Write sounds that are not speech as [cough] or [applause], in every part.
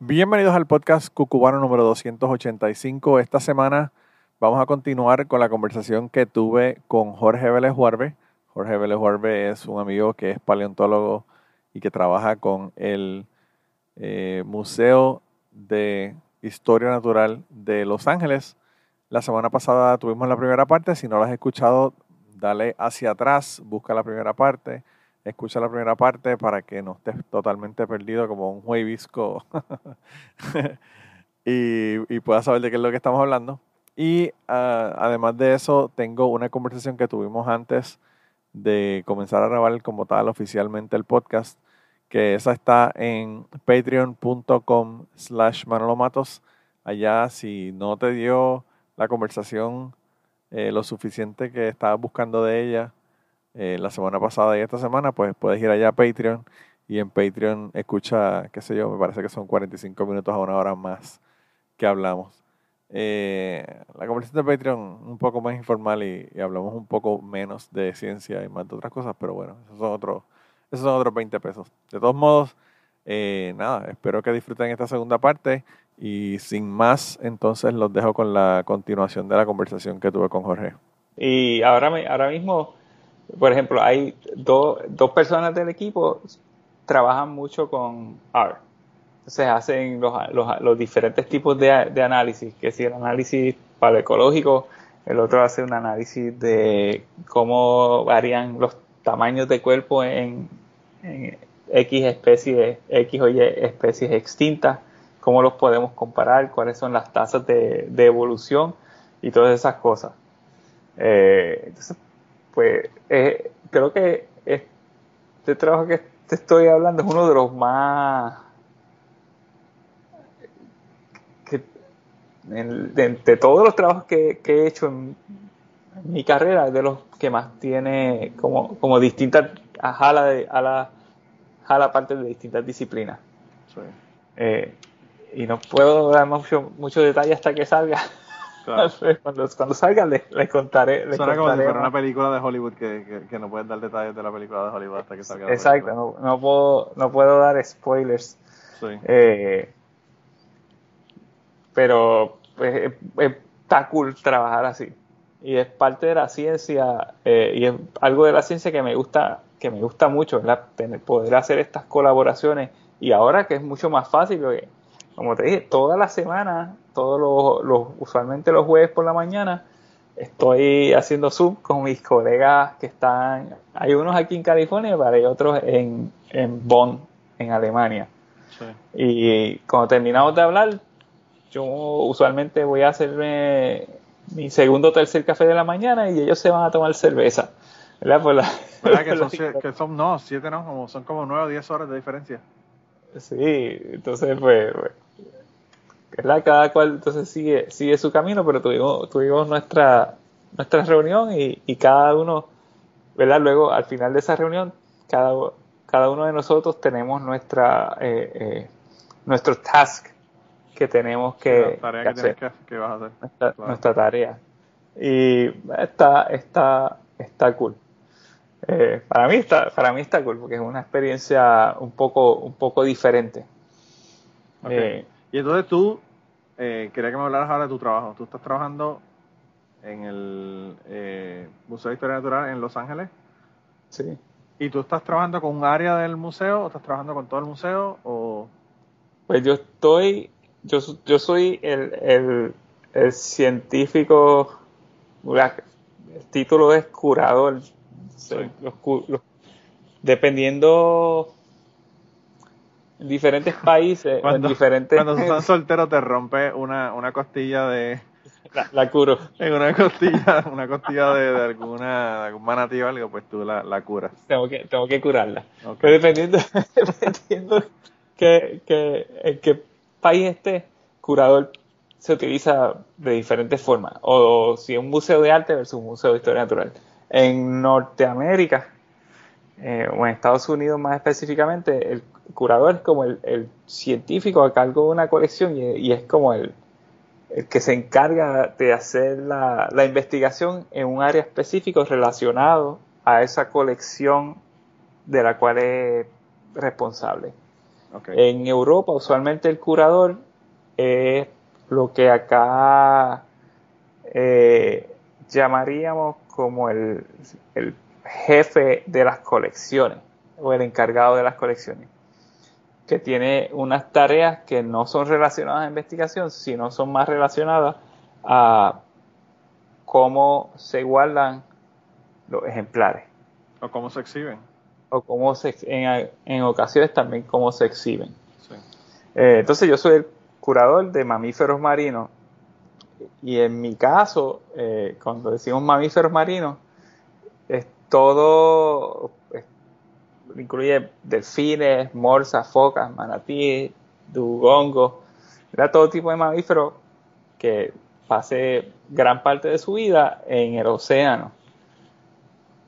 Bienvenidos al podcast Cucubano número 285. Esta semana vamos a continuar con la conversación que tuve con Jorge Vélez Juarbe. Jorge Vélez Juarbe es un amigo que es paleontólogo y que trabaja con el eh, Museo de Historia Natural de Los Ángeles. La semana pasada tuvimos la primera parte. Si no la has escuchado, dale hacia atrás, busca la primera parte, escucha la primera parte para que no estés totalmente perdido como un juevisco [laughs] y, y puedas saber de qué es lo que estamos hablando. Y ah, además de eso, tengo una conversación que tuvimos antes de comenzar a grabar como tal oficialmente el podcast, que esa está en patreon.com slash manolomatos. Allá, si no te dio la conversación eh, lo suficiente que estabas buscando de ella eh, la semana pasada y esta semana, pues puedes ir allá a Patreon y en Patreon escucha, qué sé yo, me parece que son 45 minutos a una hora más que hablamos. Eh, la conversación de Patreon un poco más informal y, hablamos un poco menos de ciencia y más de otras cosas, pero bueno, esos son otros, esos son otros 20 pesos. De todos modos, eh, nada, espero que disfruten esta segunda parte y sin más, entonces los dejo con la continuación de la conversación que tuve con Jorge. Y ahora, ahora mismo, por ejemplo, hay do- dos personas del equipo trabajan mucho con R. Entonces hacen los, los- los diferentes tipos de, de análisis, que si el análisis paleoecológico, el otro hace un análisis de cómo varían los tamaños de cuerpo en, X especies, X o Y especies extintas, cómo los podemos comparar, cuáles son las tasas de, de evolución y todas esas cosas. Eh, entonces, pues eh, creo que este trabajo que te estoy hablando es uno de los más que en- de, de todos los trabajos que, que he hecho en, en mi carrera es de los que más tiene como, como distintas a jala de a la jala partes de distintas disciplinas. Eh, y no puedo dar mucho, mucho detalle hasta que salga [laughs] cuando, cuando salga les, les contaré les Suena como si contaré fuera una película de Hollywood que, que, que no puedes dar detalles de la película de Hollywood hasta que salga. Exacto, no, no puedo, no puedo dar spoilers. Sí. Eh, pero pues, está cool trabajar así. Y es parte de la ciencia, eh, y es algo de la ciencia que me gusta, que me gusta mucho, ¿verdad? Tener- poder hacer estas colaboraciones. Y ahora que es mucho más fácil, porque, como te dije, toda la semana, todos los, los- usualmente los jueves por la mañana, estoy haciendo Zoom con mis colegas que están, hay unos aquí en California, pero hay otros en, en Bonn, en Alemania. Sí. Y cuando terminamos de hablar, yo usualmente voy a hacerme mi segundo o tercer café de la mañana y ellos se van a tomar cerveza. ¿Verdad? Por la- [laughs] ¿Verdad que por [laughs] son, la- sie- que son, no, siete no, como, son como nueve o diez horas de diferencia? Sí, entonces pues, pues, ¿verdad? Cada cual entonces sigue, sigue su camino, pero tuvimos, tuvimos nuestra, nuestra reunión y, y cada uno, ¿verdad? Luego al final de esa reunión, cada, cada uno de nosotros tenemos nuestra, eh, eh, nuestro task que tenemos que, tarea que que, hacer tienes que, que vas a hacer. nuestra, Claro. nuestra tarea. Y está, está, está cool. Eh, para mí está, para mí está cool porque es una experiencia un poco, un poco diferente. Ok. Y entonces tú, eh, quería que me hablaras ahora de tu trabajo. Tú estás trabajando en el eh, Museo de Historia Natural en Los Ángeles. sí. ¿Y tú estás trabajando con un área del museo o estás trabajando con todo el museo? O... Pues yo estoy, yo, yo soy el, el, el científico, la- el título es curador. Los los- dependiendo en diferentes países, Cuando, diferentes, cuando estás [laughs] soltero te rompe una, una costilla de... la, la curo. En una costilla, una costilla de, de alguna, de algún manatí o algo, pues tú la, la curas. Tengo que, tengo que curarla. Pero dependiendo, [laughs] dependiendo que, que, en qué país esté, curador se utiliza de diferentes formas. O, si es un museo de arte versus un museo de historia natural. En Norteamérica, eh, o en Estados Unidos más específicamente, el curador es como el, científico a cargo de una colección y, es como el, el, que se encarga de hacer la, la, investigación en un área específico relacionado a esa colección de la cual es responsable. En Europa, usualmente el curador es lo que acá eh, llamaríamos como el, el jefe de las colecciones o el encargado de las colecciones, que tiene unas tareas que no son relacionadas a investigación, sino son más relacionadas a cómo se guardan los ejemplares. O cómo se exhiben. O cómo se, en, en ocasiones también cómo se exhiben. Eh, entonces yo soy el curador de mamíferos marinos y en mi caso, eh, cuando decimos mamíferos marinos, todo, incluye delfines, morsas, focas, manatíes, dugongos, era todo tipo de mamíferos que pase gran parte de su vida en el océano.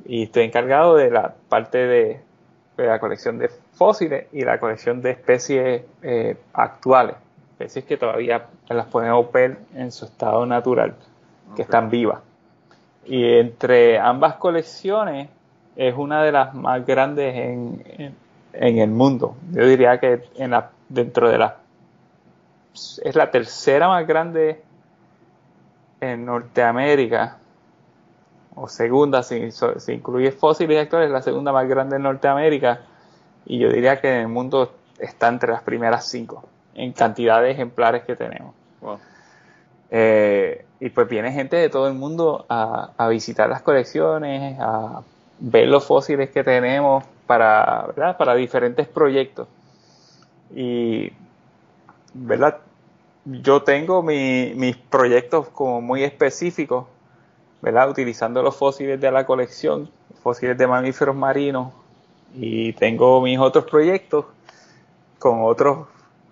Y estoy encargado de la parte de, la colección de fósiles y la colección de especies eh, actuales, especies que todavía las podemos ver en su estado natural, que están vivas. Y entre ambas colecciones es una de las más grandes en, en, el mundo. Yo diría que en la, dentro de la... Es la tercera más grande en Norteamérica, o segunda, si, si incluye fósiles y actores, es la segunda más grande en Norteamérica. Y yo diría que en el mundo está entre las primeras cinco en cantidad de ejemplares que tenemos. Eh, y pues viene gente de todo el mundo a, visitar las colecciones, a ver los fósiles que tenemos para, para diferentes proyectos. Y, ¿verdad? Yo tengo mis proyectos como muy específicos, ¿verdad? Utilizando los fósiles de la colección, fósiles de mamíferos marinos, y tengo mis otros proyectos con otros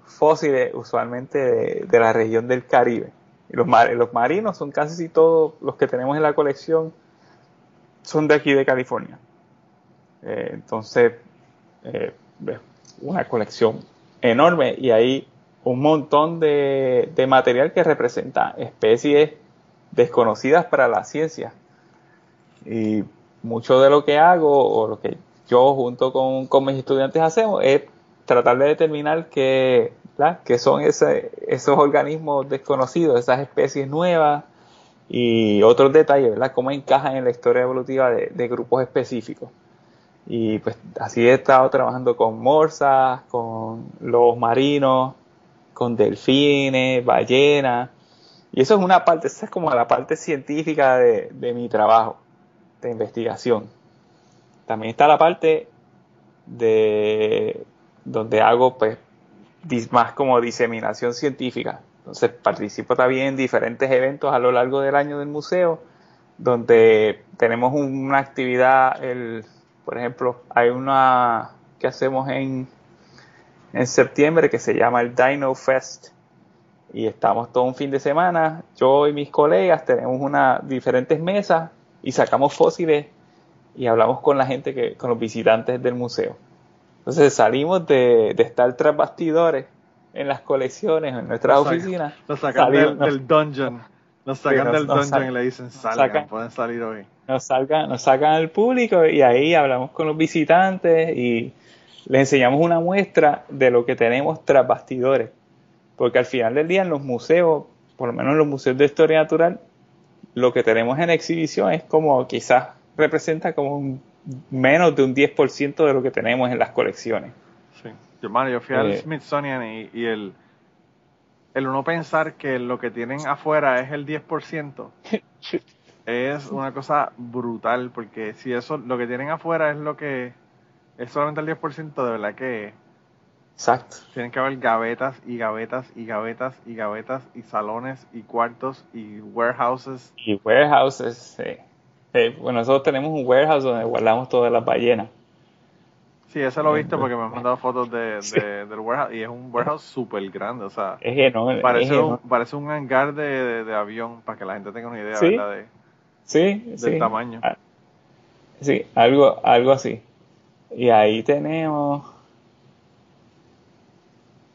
fósiles usualmente de, la región del Caribe. Y los, los marinos son casi todos los que tenemos en la colección son de aquí de California. Eh, entonces, eh, una colección enorme y hay un montón de, de, material que representa especies desconocidas para la ciencia. Y mucho de lo que hago o lo que yo junto con, con mis estudiantes hacemos es tratar de determinar qué, son esos organismos desconocidos, esas especies nuevas y otros detalles, ¿verdad? Cómo encajan en la historia evolutiva de, grupos específicos. Y pues así he estado trabajando con morsas, con lobos marinos, con delfines, ballenas. Y eso es una parte, esa es como la parte científica de, de mi trabajo, de investigación. También está la parte de donde hago pues más como diseminación científica. Entonces participo también en diferentes eventos a lo largo del año del museo, donde tenemos una actividad, el, por ejemplo, hay una que hacemos en, en septiembre que se llama el Dino Fest y estamos todo un fin de semana, yo y mis colegas tenemos una diferentes mesas y sacamos fósiles y hablamos con la gente que, con los visitantes del museo. Entonces salimos de, estar tras bastidores en las colecciones, en nuestras oficinas. Nos sacan del, dungeon. Nos sacan del dungeon y le dicen salgan, pueden salir hoy. Nos, sacan, nos sacan al público y ahí hablamos con los visitantes y les enseñamos una muestra de lo que tenemos tras bastidores. Porque al final del día en los museos, por lo menos en los museos de historia natural, lo que tenemos en exhibición es como quizás representa como un menos de un 10% de lo que tenemos en las colecciones. Sí. Yo, yo fui al eh, Smithsonian y, el, el uno pensar que lo que tienen afuera es el 10% [laughs] es una cosa brutal, porque si eso, lo que tienen afuera es lo que es solamente el 10%, de verdad que... Exacto. Tienen que haber gavetas y gavetas y gavetas y gavetas y salones y cuartos y warehouses. Y warehouses, sí. Eh, bueno, nosotros tenemos un warehouse donde guardamos todas las ballenas. Sí, ese lo he visto porque me han mandado fotos de, de- del warehouse y es un warehouse súper grande, o sea, Es enorme. parece, es un, parece un hangar de, de- de avión para que la gente tenga una idea, Sí. ¿verdad? De, Sí, del sí. tamaño. Ah, Sí, algo, algo así. Y ahí tenemos.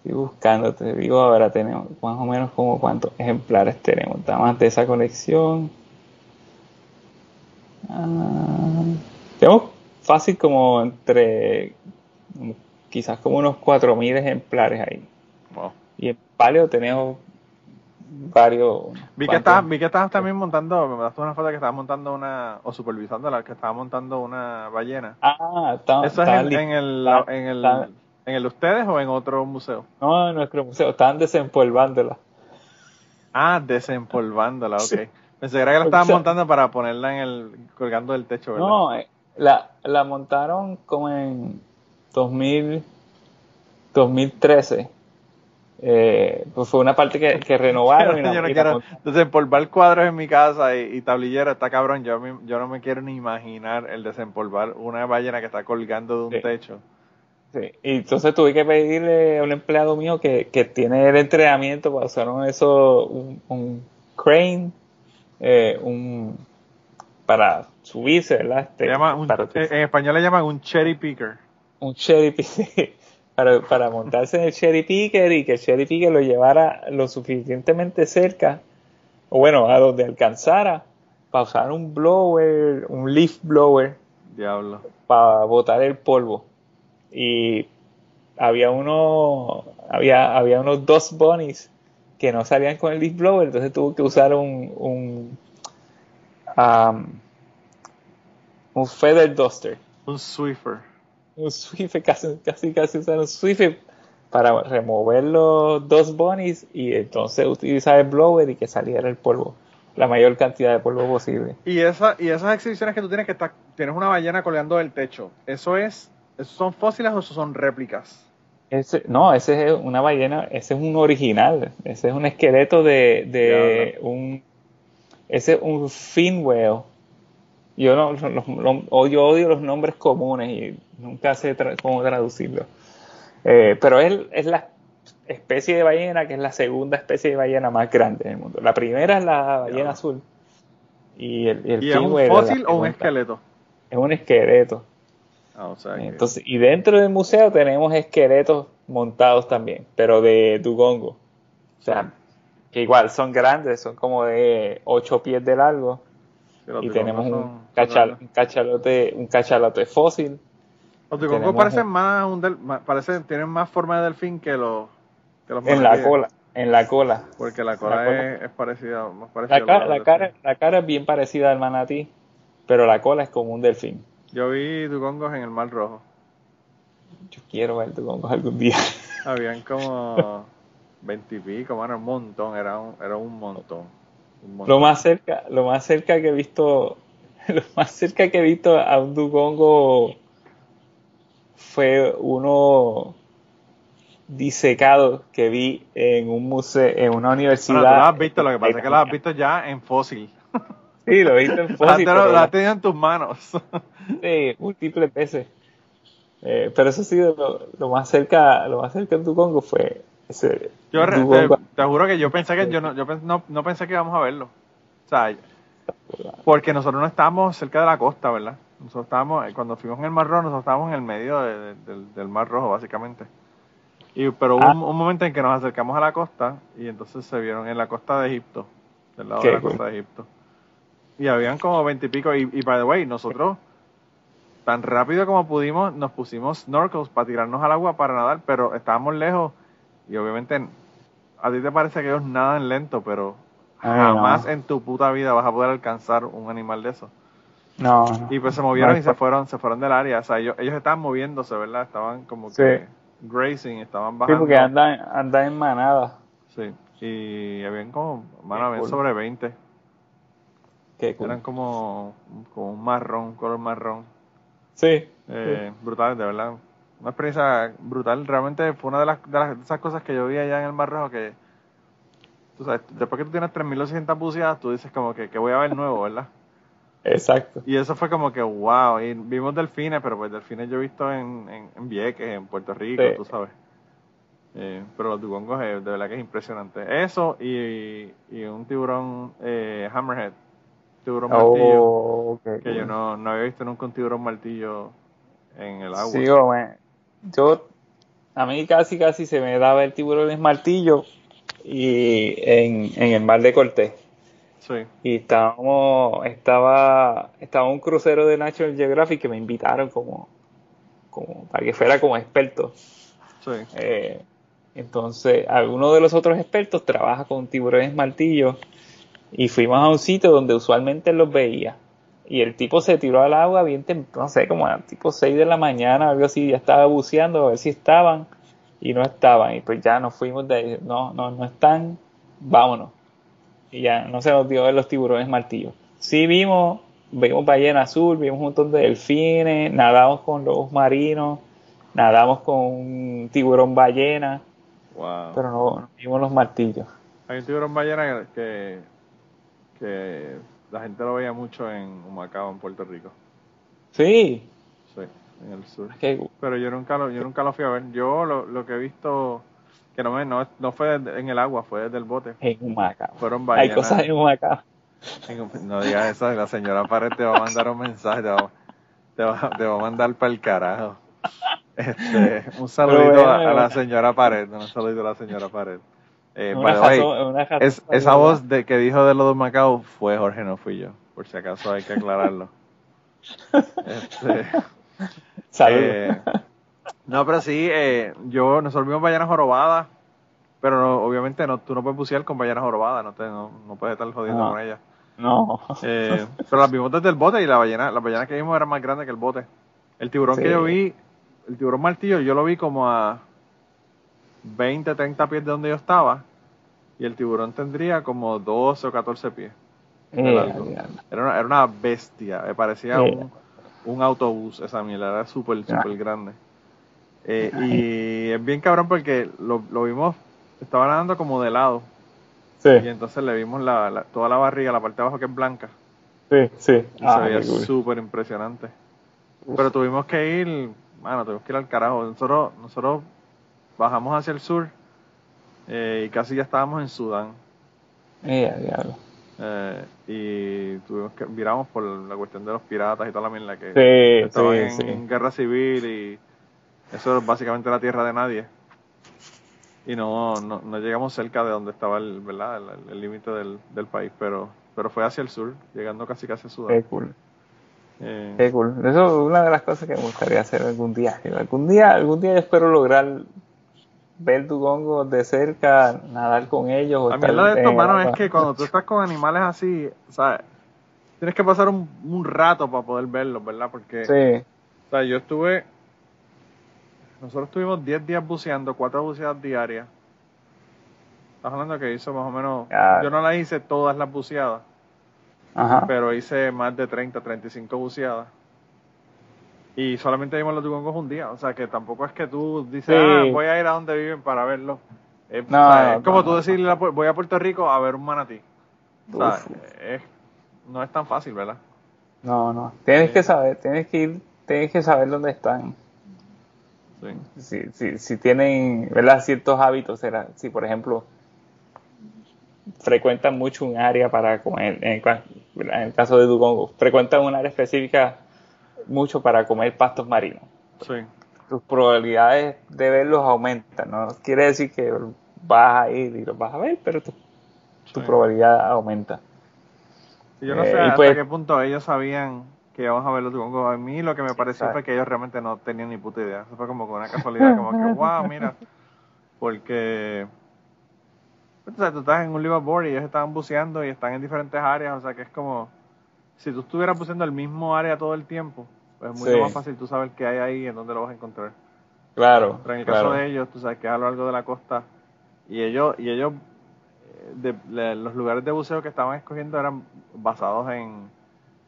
Estoy buscando, te digo ahora, tenemos más o menos como cuántos ejemplares tenemos. Damas de esa colección. Ah, tenemos fácil como entre. Quizás como unos 4.000 ejemplares ahí. Wow. Y en paleo tenemos varios. Vi que, estabas, vi que estabas también montando, me mandaste una foto que estabas montando una, o supervisándola, que estabas montando una ballena. Ah, está, ¿Eso es está en, li- en el, está- en, el, en el ustedes o en otro museo? No, en nuestro museo. Estaban desempolvándola. Ah, desempolvándola, ok. Sí. Pensé que la estaban montando para ponerla en el, colgando del techo, ¿verdad? No, eh, la, la montaron como en 2000, 2013. Eh, pues fue una parte que, que renovaron. y la- [laughs] yo no y quiero desempolvar cuadros en mi casa y, y tablillero, está cabrón. Yo, yo no me quiero ni imaginar el desempolvar una ballena que está colgando de un Sí. techo. sí. Y entonces tuve que pedirle a un empleado mío que, que tiene el entrenamiento para usar un, eso, un, un crane, eh, un, para subirse, ¿verdad? Este, un- para- en español le llaman un cherry picker. un cherry picker [laughs] para, para montarse en el cherry picker y que el cherry picker lo llevara lo suficientemente cerca o bueno a donde alcanzara para usar un blower un leaf blower Diablo. para botar el polvo y había uno había había unos dos bunnies que no salían con el leaf blower entonces tuvo que usar un un um, un feather duster Un Swiffer. un Swiffer, casi, casi, casi usar un Swiffer para remover los dos bunnies y entonces utilizar el blower y que saliera el polvo, la mayor cantidad de polvo posible. Y, esa, y esas exhibiciones que tú tienes que está, tienes una ballena colgando del techo, ¿eso es, ¿esos son fósiles o esos son réplicas? Ese, no, ese es una ballena, ese es un original, ese es un esqueleto de, de un, ese es un fin whale. Yo no, yo odio los nombres comunes y nunca sé tra- cómo traducirlo. Eh, pero es, es la especie de ballena que es la segunda especie de ballena más grande del mundo. La primera es la ballena azul. Y el, el ¿Y es un fósil o un esqueleto? Es un esqueleto. Ah, o sea que- Entonces, y dentro del museo tenemos esqueletos montados también, pero de dugongo. O sea, que igual son grandes, son como de 8 pies de largo. Y tenemos un, cachal- un cachalote, un cachalote fósil. Los dugongos parecen un- más, un del- parecen, tienen más forma de delfín que los, que los En la cola, en la cola. Porque la cola, La cola. Es, es parecida, más parecida La, a cara, los la, cara, la cara es bien parecida al manatí, pero la cola es como un delfín. Yo vi dugongos en el Mar Rojo. Yo quiero ver dugongos algún día. [laughs] Habían como veintipico, mano, un montón, era un, era un montón. un montón. Lo más cerca, lo más cerca que he visto, [laughs] lo más cerca que he visto a un dugongo fue uno disecado que vi en un museo, en una universidad. Bueno, tú lo has visto, lo que pasa es que lo has visto ya en fósil. Sí, lo he visto en [laughs] fósil, lo, pero lo la- has tenido en tus manos. [laughs] sí, múltiples veces. Eh, pero eso sí, lo, lo más cerca, lo más cerca de dugongo fue ese Yo re- te, juro que yo pensé que yo no, yo no, no pensé que íbamos a verlo. O sea, porque nosotros no estábamos cerca de la costa, ¿verdad? Nosotros estábamos, eh, cuando fuimos en el Mar Rojo, nosotros estábamos en el medio de- de- del, del Mar Rojo, básicamente. Y, pero hubo Ah. un, un momento en que nos acercamos a la costa y entonces se vieron en la costa de Egipto, del lado Qué de la cool. costa de Egipto. Y habían como veintipico, y, y by the way, nosotros tan rápido como pudimos nos pusimos snorkels para tirarnos al agua para nadar, pero estábamos lejos y obviamente a ti te parece que ellos nadan lento, pero no. jamás en tu puta vida vas a poder alcanzar un animal de eso. No, Y pues se movieron No, y se fueron, se fueron del área, o sea, ellos, ellos estaban moviéndose, ¿verdad? Estaban como que Sí. grazing, estaban sí, bajando. porque andan, andan en manada. Sí, y habían como, mano, habían sobre 20. Cool. Eran como, como un marrón, un color marrón. Sí, Eh, brutal, de verdad. Una experiencia brutal. Realmente fue una de las, de las de esas cosas que yo vi allá en el Mar Rojo que, tú sabes, después que tú tienes 3.200 buceadas, tú dices como que, que voy a ver nuevo, ¿verdad? Exacto. Y eso fue como que, wow, y vimos delfines, pero pues delfines yo he visto en, en, en Vieques, en Puerto Rico, Sí. tú sabes. Eh, pero los dugongos eh, de verdad que es impresionante. Eso y, y un tiburón eh, hammerhead, tiburón martillo, Oh, que yo no, no había visto nunca un tiburón martillo en el agua. Sí, hombre. Yo, a mí casi casi se me daba el tiburón martillo y en, en el mar de Cortés. Sí, Y estábamos, estaba, estaba un crucero de National Geographic que me invitaron como, como para que fuera como experto. sí. Eh, entonces, alguno de los otros expertos trabaja con tiburones martillos y fuimos a un sitio donde usualmente los veía. Y el tipo se tiró al agua bien temprano, no sé, como a tipo 6 de la mañana, algo así, ya estaba buceando a ver si estaban y no estaban. Y pues ya nos fuimos de ahí, no, no, no están, vámonos. Y ya no se nos dio ver los tiburones martillos. Sí vimos, vimos ballena azul, vimos un montón de delfines, nadamos con lobos marinos, nadamos con un tiburón ballena, Wow. pero no, no vimos los martillos. Hay un tiburón ballena que, que la gente lo veía mucho en Humacao, en Puerto Rico. Sí, Sí, en el sur. Pero yo nunca lo, yo nunca lo fui a ver. Yo lo, lo que he visto, que no, me, no, no fue en el agua, fue desde el bote. en Humacao. Fueron Hay ballenas. cosas en Humacao. En- No digas eso, la señora Pared te va a mandar un mensaje, te va, te va, te va a mandar para el carajo. Este, un saludito bueno, a, a la señora Pared, un saludito a la señora Pared. Eh, Una by the way, razón- una razón es, para esa voz de que dijo de lo de Macao fue Jorge, no fui yo, por si acaso hay que aclararlo. [laughs] Este, Salud. eh, no, pero sí, eh, yo, nosotros vimos ballenas jorobadas, pero no- obviamente no, tú no puedes bucear con ballenas jorobadas, no, te, no, no puedes estar jodiendo No. con ellas. no. Eh, pero las vimos desde el bote y la ballena, las ballenas que vimos eran más grandes que el bote. El tiburón Sí. que yo vi, el tiburón martillo, yo lo vi como a 20, 30 pies de donde yo estaba. Y el tiburón tendría como 12 o 14 pies. Eh. Era una, era una bestia, me parecía Sí. un, un autobús esa mierda, era súper, súper grande. Eh, y es bien cabrón porque lo, lo vimos, estaba nadando como de lado. sí, Y entonces le vimos la, la- toda la barriga, la parte de abajo que es blanca. sí, sí. Y Ah, se veía súper impresionante. Pero tuvimos que ir, bueno, tuvimos que ir al carajo. Nosotros, nosotros bajamos hacia el sur eh, y casi ya estábamos en Sudán. Eh, diablo. Eh, y tuvimos que viramos por la cuestión de los piratas y toda la mierda que Sí, estaban sí, en sí. guerra civil y eso es básicamente la tierra de nadie. Y no, no, no llegamos cerca de donde estaba el ¿verdad? el límite del, del país, pero pero fue hacia el sur, llegando casi casi a Sudán. Qué cool. Eh, Qué cool. Eso es una de las cosas que me gustaría hacer algún día. Algún día, algún día yo espero lograr ver dugongos de cerca, nadar con ellos. o La mierda de esto, en mano, agua. es que cuando tú estás con animales así, sea, tienes que pasar un, un rato para poder verlos, ¿verdad? Porque, Sí, o sea, yo estuve, nosotros estuvimos 10 días buceando, 4 buceadas diarias. Estás hablando que hizo más o menos, Ah. yo no las hice todas las buceadas, ajá. pero hice más de 30, 35 buceadas. Y solamente vimos los dugongos un día, o sea, que tampoco es que tú dices, Sí. ah, voy a ir a donde viven para verlos. Es, No, o sea, no, es como no, tú decirle, a voy a Puerto Rico a ver un manatí. O sea, es- no es tan fácil, ¿verdad? No, no. Tienes que saber, tienes que ir, tienes que saber dónde están. Sí. Si, si, si tienen, ¿verdad? Ciertos hábitos, si por ejemplo frecuentan mucho un área para comer, en el, en el caso de Dugongo, frecuentan un área específica mucho para comer pastos marinos. Sí. Tus probabilidades de verlos aumentan, no quiere decir que vas a ir y los vas a ver, pero tu, tu Sí. probabilidad aumenta. Yo no Eh, sé hasta pues- qué punto ellos sabían que íbamos a ver los dugongos. A mí lo que me pareció Exacto. fue que ellos realmente no tenían ni puta idea. Eso fue como una casualidad, como que, [laughs] wow, mira. Porque, o sea, tú estás en un liveaboard y ellos estaban buceando y están en diferentes áreas. O sea, que es como, si tú estuvieras buceando el mismo área todo el tiempo, pues es mucho Sí. más fácil tú saber qué hay ahí y en dónde lo vas a encontrar. Claro. Pero en el claro. caso de ellos, tú sabes que es a lo largo de la costa. Y ellos, y ellos eh, de, de- los lugares de buceo que estaban escogiendo eran basados en,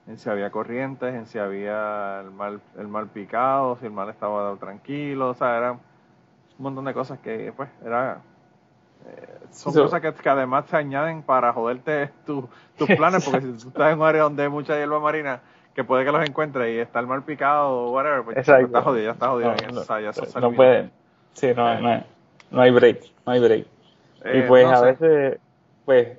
en si había corrientes, en si había el mar, el mar picado, si el mar estaba tranquilo, o sea, eran un montón de cosas que, pues, era, son So- cosas que, que además te añaden para joderte tu- tus [laughs] planes, porque si tú estás en un área donde hay mucha hierba marina, que puede que los encuentres y está el mal picado o whatever, pues Exacto. está jodido, ya está jodido. No, eso, o sea, ya no olvida. puede. Sí, no, no, hay- no hay break, no hay break. y Eh, pues no a sé. veces, pues,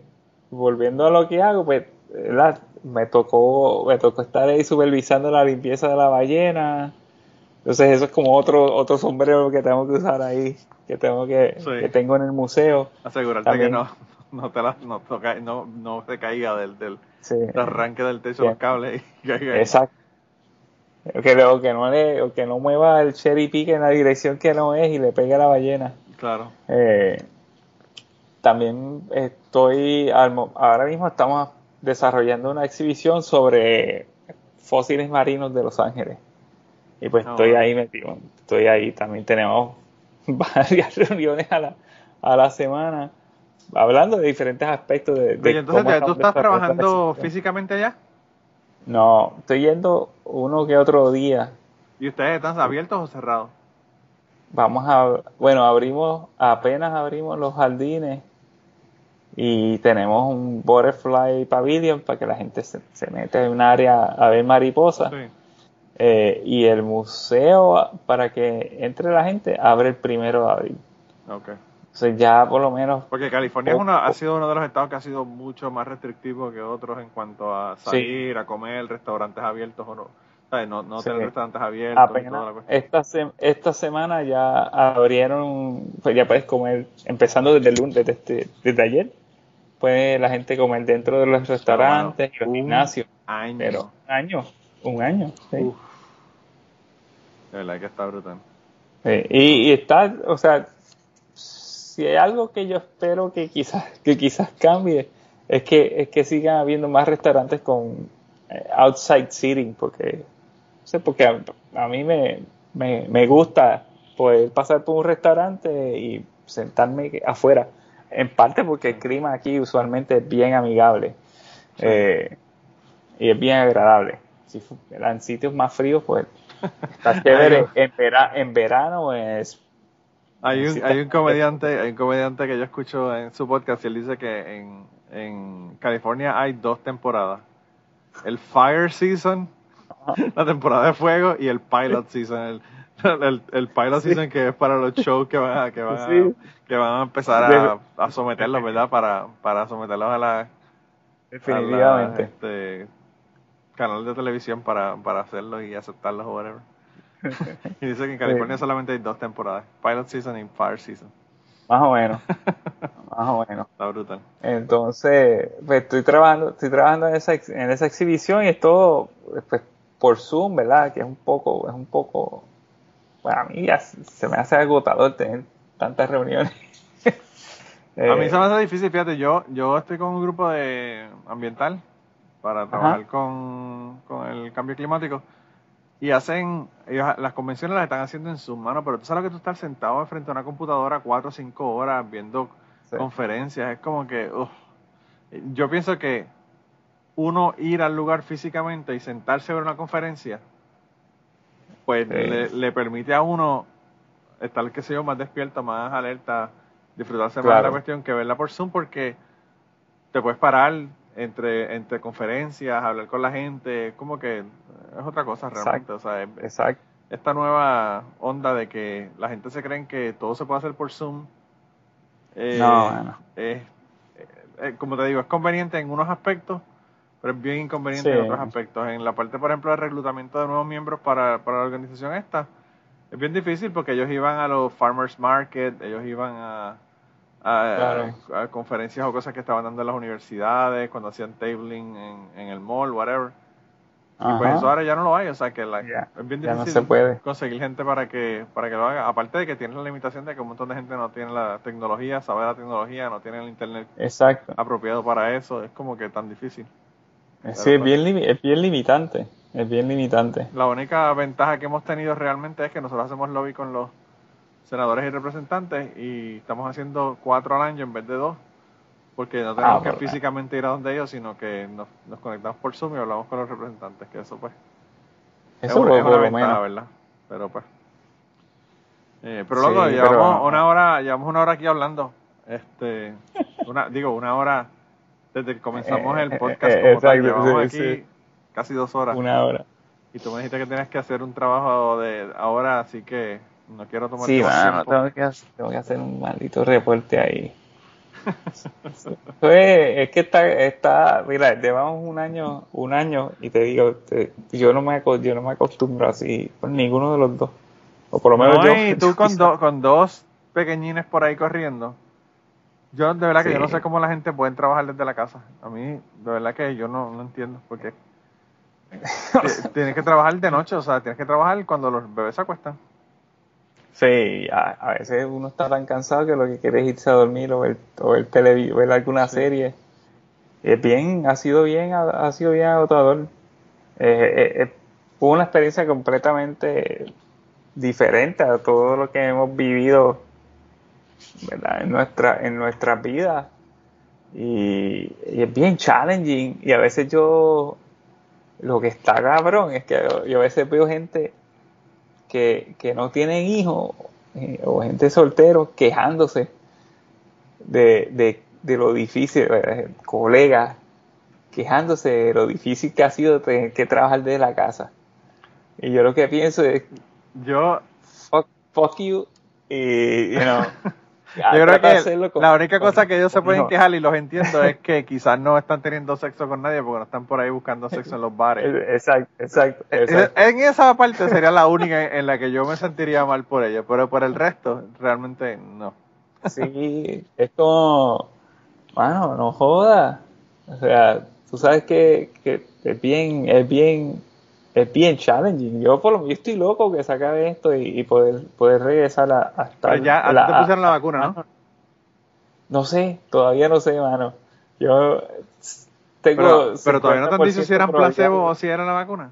volviendo a lo que hago, pues, ¿verdad? me tocó, me tocó estar ahí supervisando la limpieza de la ballena. Entonces eso es como otro, otro sombrero que tengo que usar ahí, que tengo que, Sí. que tengo en el museo. asegurarte también. que no, no te la, no, no, no te caiga del, del, Sí. del arranque del techo Bien. los cables y [laughs] caiga. Exacto. Que, o que no le, o que no mueva el cherry pick en la dirección que no es y le pegue a la ballena. Claro. Eh, también estoy, ahora mismo estamos desarrollando una exhibición sobre fósiles marinos de Los Ángeles. Y pues Ah, estoy ahí metido, estoy ahí. También tenemos [laughs] varias reuniones a la, a la semana hablando de diferentes aspectos de, de Oye, entonces, cómo ¿tú estás trabajando físicamente allá? No, estoy yendo uno que otro día. ¿Y ustedes están abiertos o cerrados? Vamos a, bueno, abrimos, apenas abrimos los jardines y tenemos un butterfly pavilion para que la gente se, se meta en un área a ver mariposas. Sí. Eh, y el museo, para que entre la gente, abre el primero de abril. Ok. Entonces ya por lo menos, Porque California es una, ha sido uno de los estados que ha sido mucho más restrictivo que otros en cuanto a salir, a comer, restaurantes abiertos o no. ¿Sabes? No, no Sí. tener restaurantes abiertos y toda la apenas cuestión. esta, se- esta semana ya abrieron, pues ya puedes comer, empezando desde el lunes, desde, este- desde ayer, puede la gente comer dentro de los restaurantes y los gimnasios. Año. Pero un año, un año. sí. Uf. De verdad que está brutal. Y está, o sea, si hay algo que yo espero que quizás, que quizás cambie, es que, es que sigan habiendo más restaurantes con eh, outside seating, porque, no sé, porque a, a mí me, me, me gusta poder pasar por un restaurante y sentarme afuera. En parte porque el clima aquí usualmente es bien amigable eh, y es bien agradable. Si en sitios más fríos, pues [laughs] está chévere. En, vera- en verano es Hay un, hay un [laughs] comediante, hay un comediante que yo escucho en su podcast y él dice que en, en California hay dos temporadas. El Fire Season, la temporada de fuego, y el Pilot Season. El, el, el Pilot Season que es para los shows que van a, que van a, Sí. que van a empezar a, a someterlos, ¿verdad? Para, para someterlos a la, definitivamente. a la, este, canal de televisión para, para hacerlos y aceptarlos o whatever. [laughs] y dice que en California Sí. solamente hay dos temporadas, Pilot Season y Fire Season. Más o menos. [laughs] Más o menos. Está brutal. Entonces, pues estoy trabajando, estoy trabajando en esa, en esa exhibición y es todo pues, por Zoom, ¿verdad? Que es un poco, es un poco, bueno, a mí ya se se me hace agotador tener tantas reuniones. A mí [laughs] Eh, se me hace difícil, fíjate, yo, yo estoy con un grupo de ambiental para trabajar con, con el cambio climático y hacen, ellos, las convenciones las están haciendo en sus manos, pero tú sabes lo que tú estás sentado frente a una computadora cuatro o cinco horas viendo Sí. conferencias, es como que, uf. yo pienso que uno ir al lugar físicamente y sentarse a ver una conferencia, pues Sí. le, le permite a uno estar, qué sé yo, más despierto, más alerta, disfrutarse más de la cuestión que verla por Zoom porque te puedes parar entre, entre conferencias, hablar con la gente, como que es otra cosa realmente, o sea, es- Exacto. esta nueva onda de que la gente se cree que todo se puede hacer por Zoom. eh, No, bueno. es, eh, como te digo, es conveniente en unos aspectos, pero es bien inconveniente Sí. en otros aspectos. En la parte, por ejemplo, de reclutamiento de nuevos miembros para, para la organización esta, es bien difícil porque ellos iban a los farmers market, ellos iban a, a, Claro. a- a conferencias o cosas que estaban dando en las universidades, cuando hacían tabling en, en el mall, whatever. Y pues eso ahora ya no lo hay, o sea que la- es bien no difícil se puede. conseguir gente para que para que lo haga. Aparte de que tienes la limitación de que un montón de gente no tiene la tecnología, sabe la tecnología, no tiene el internet Exacto. apropiado para eso, es como que tan difícil. Sí, es bien, limi- es bien limitante. Es bien limitante. La única ventaja que hemos tenido realmente es que nosotros hacemos lobby con los senadores y representantes y estamos haciendo cuatro al año en vez de dos, porque no tenemos Ah, que por- físicamente ir a donde ellos, sino que nos, nos conectamos por Zoom y hablamos con los representantes, que eso pues es Eso por, es una por menos. ¿verdad? Pero pues. Eh, pero Sí, loco, pero- llevamos una hora, llevamos una hora aquí hablando. Este, una, digo, una hora desde que comenzamos el Eh, podcast eh, como tal. Llevamos sí, aquí sí. casi dos horas. Una hora. Y tú me dijiste que tenías que hacer un trabajo de ahora, así que no quiero tomar Sí, mano, tiempo. tengo que, hacer, tengo que hacer un maldito reporte ahí. Pues, es que está, está, mira, llevamos un año, un año y te digo, te- yo no me yo no me acostumbro así con ninguno de los dos. O por lo menos No, yo. y tú con, do- con dos pequeñines por ahí corriendo. Yo de verdad que yo no sé cómo la gente puede trabajar desde la casa. A mí, de verdad que yo no, no entiendo por qué. Ti- [laughs] Tienes que trabajar de noche, o sea, tienes que trabajar cuando los bebés se acuestan. Sí, a, a veces uno está tan cansado que lo que quiere es irse a dormir o ver, o ver, televi- ver alguna serie. Es bien, ha sido bien, ha, ha sido bien agotador. Eh, eh, eh, fue una experiencia completamente diferente a todo lo que hemos vivido ¿verdad? en nuestra en nuestras vidas y, y es bien challenging y a veces yo lo que está cabrón es que yo a veces veo gente que, que no tienen hijos eh, o gente soltero quejándose de, de, de lo difícil, eh, colegas quejándose de lo difícil que ha sido tener que trabajar desde la casa. Y yo lo que pienso es, Yo, fuck, fuck you, y, you know, [laughs] yo creo que con- la única con- cosa que ellos se pueden quejar y los entiendo es que [laughs] quizás no están teniendo sexo con nadie porque no están por ahí buscando sexo en los bares. Eh, Exacto, exacto, Eh, exacto. En esa parte sería la única en la que yo me sentiría mal por ella, pero por el resto, realmente no. Sí, es como, mano, no jodas. O sea, tú sabes que, que es bien, es bien, es bien challenging. Yo por lo yo estoy loco que se acabe esto y, y poder, poder regresar a, a estar. Pero ya, a la- te pusieron la vacuna, ¿no? No sé, todavía no sé, mano. Yo tengo. Pero, pero todavía no te han dicho si 50% eran placebo o si era la vacuna.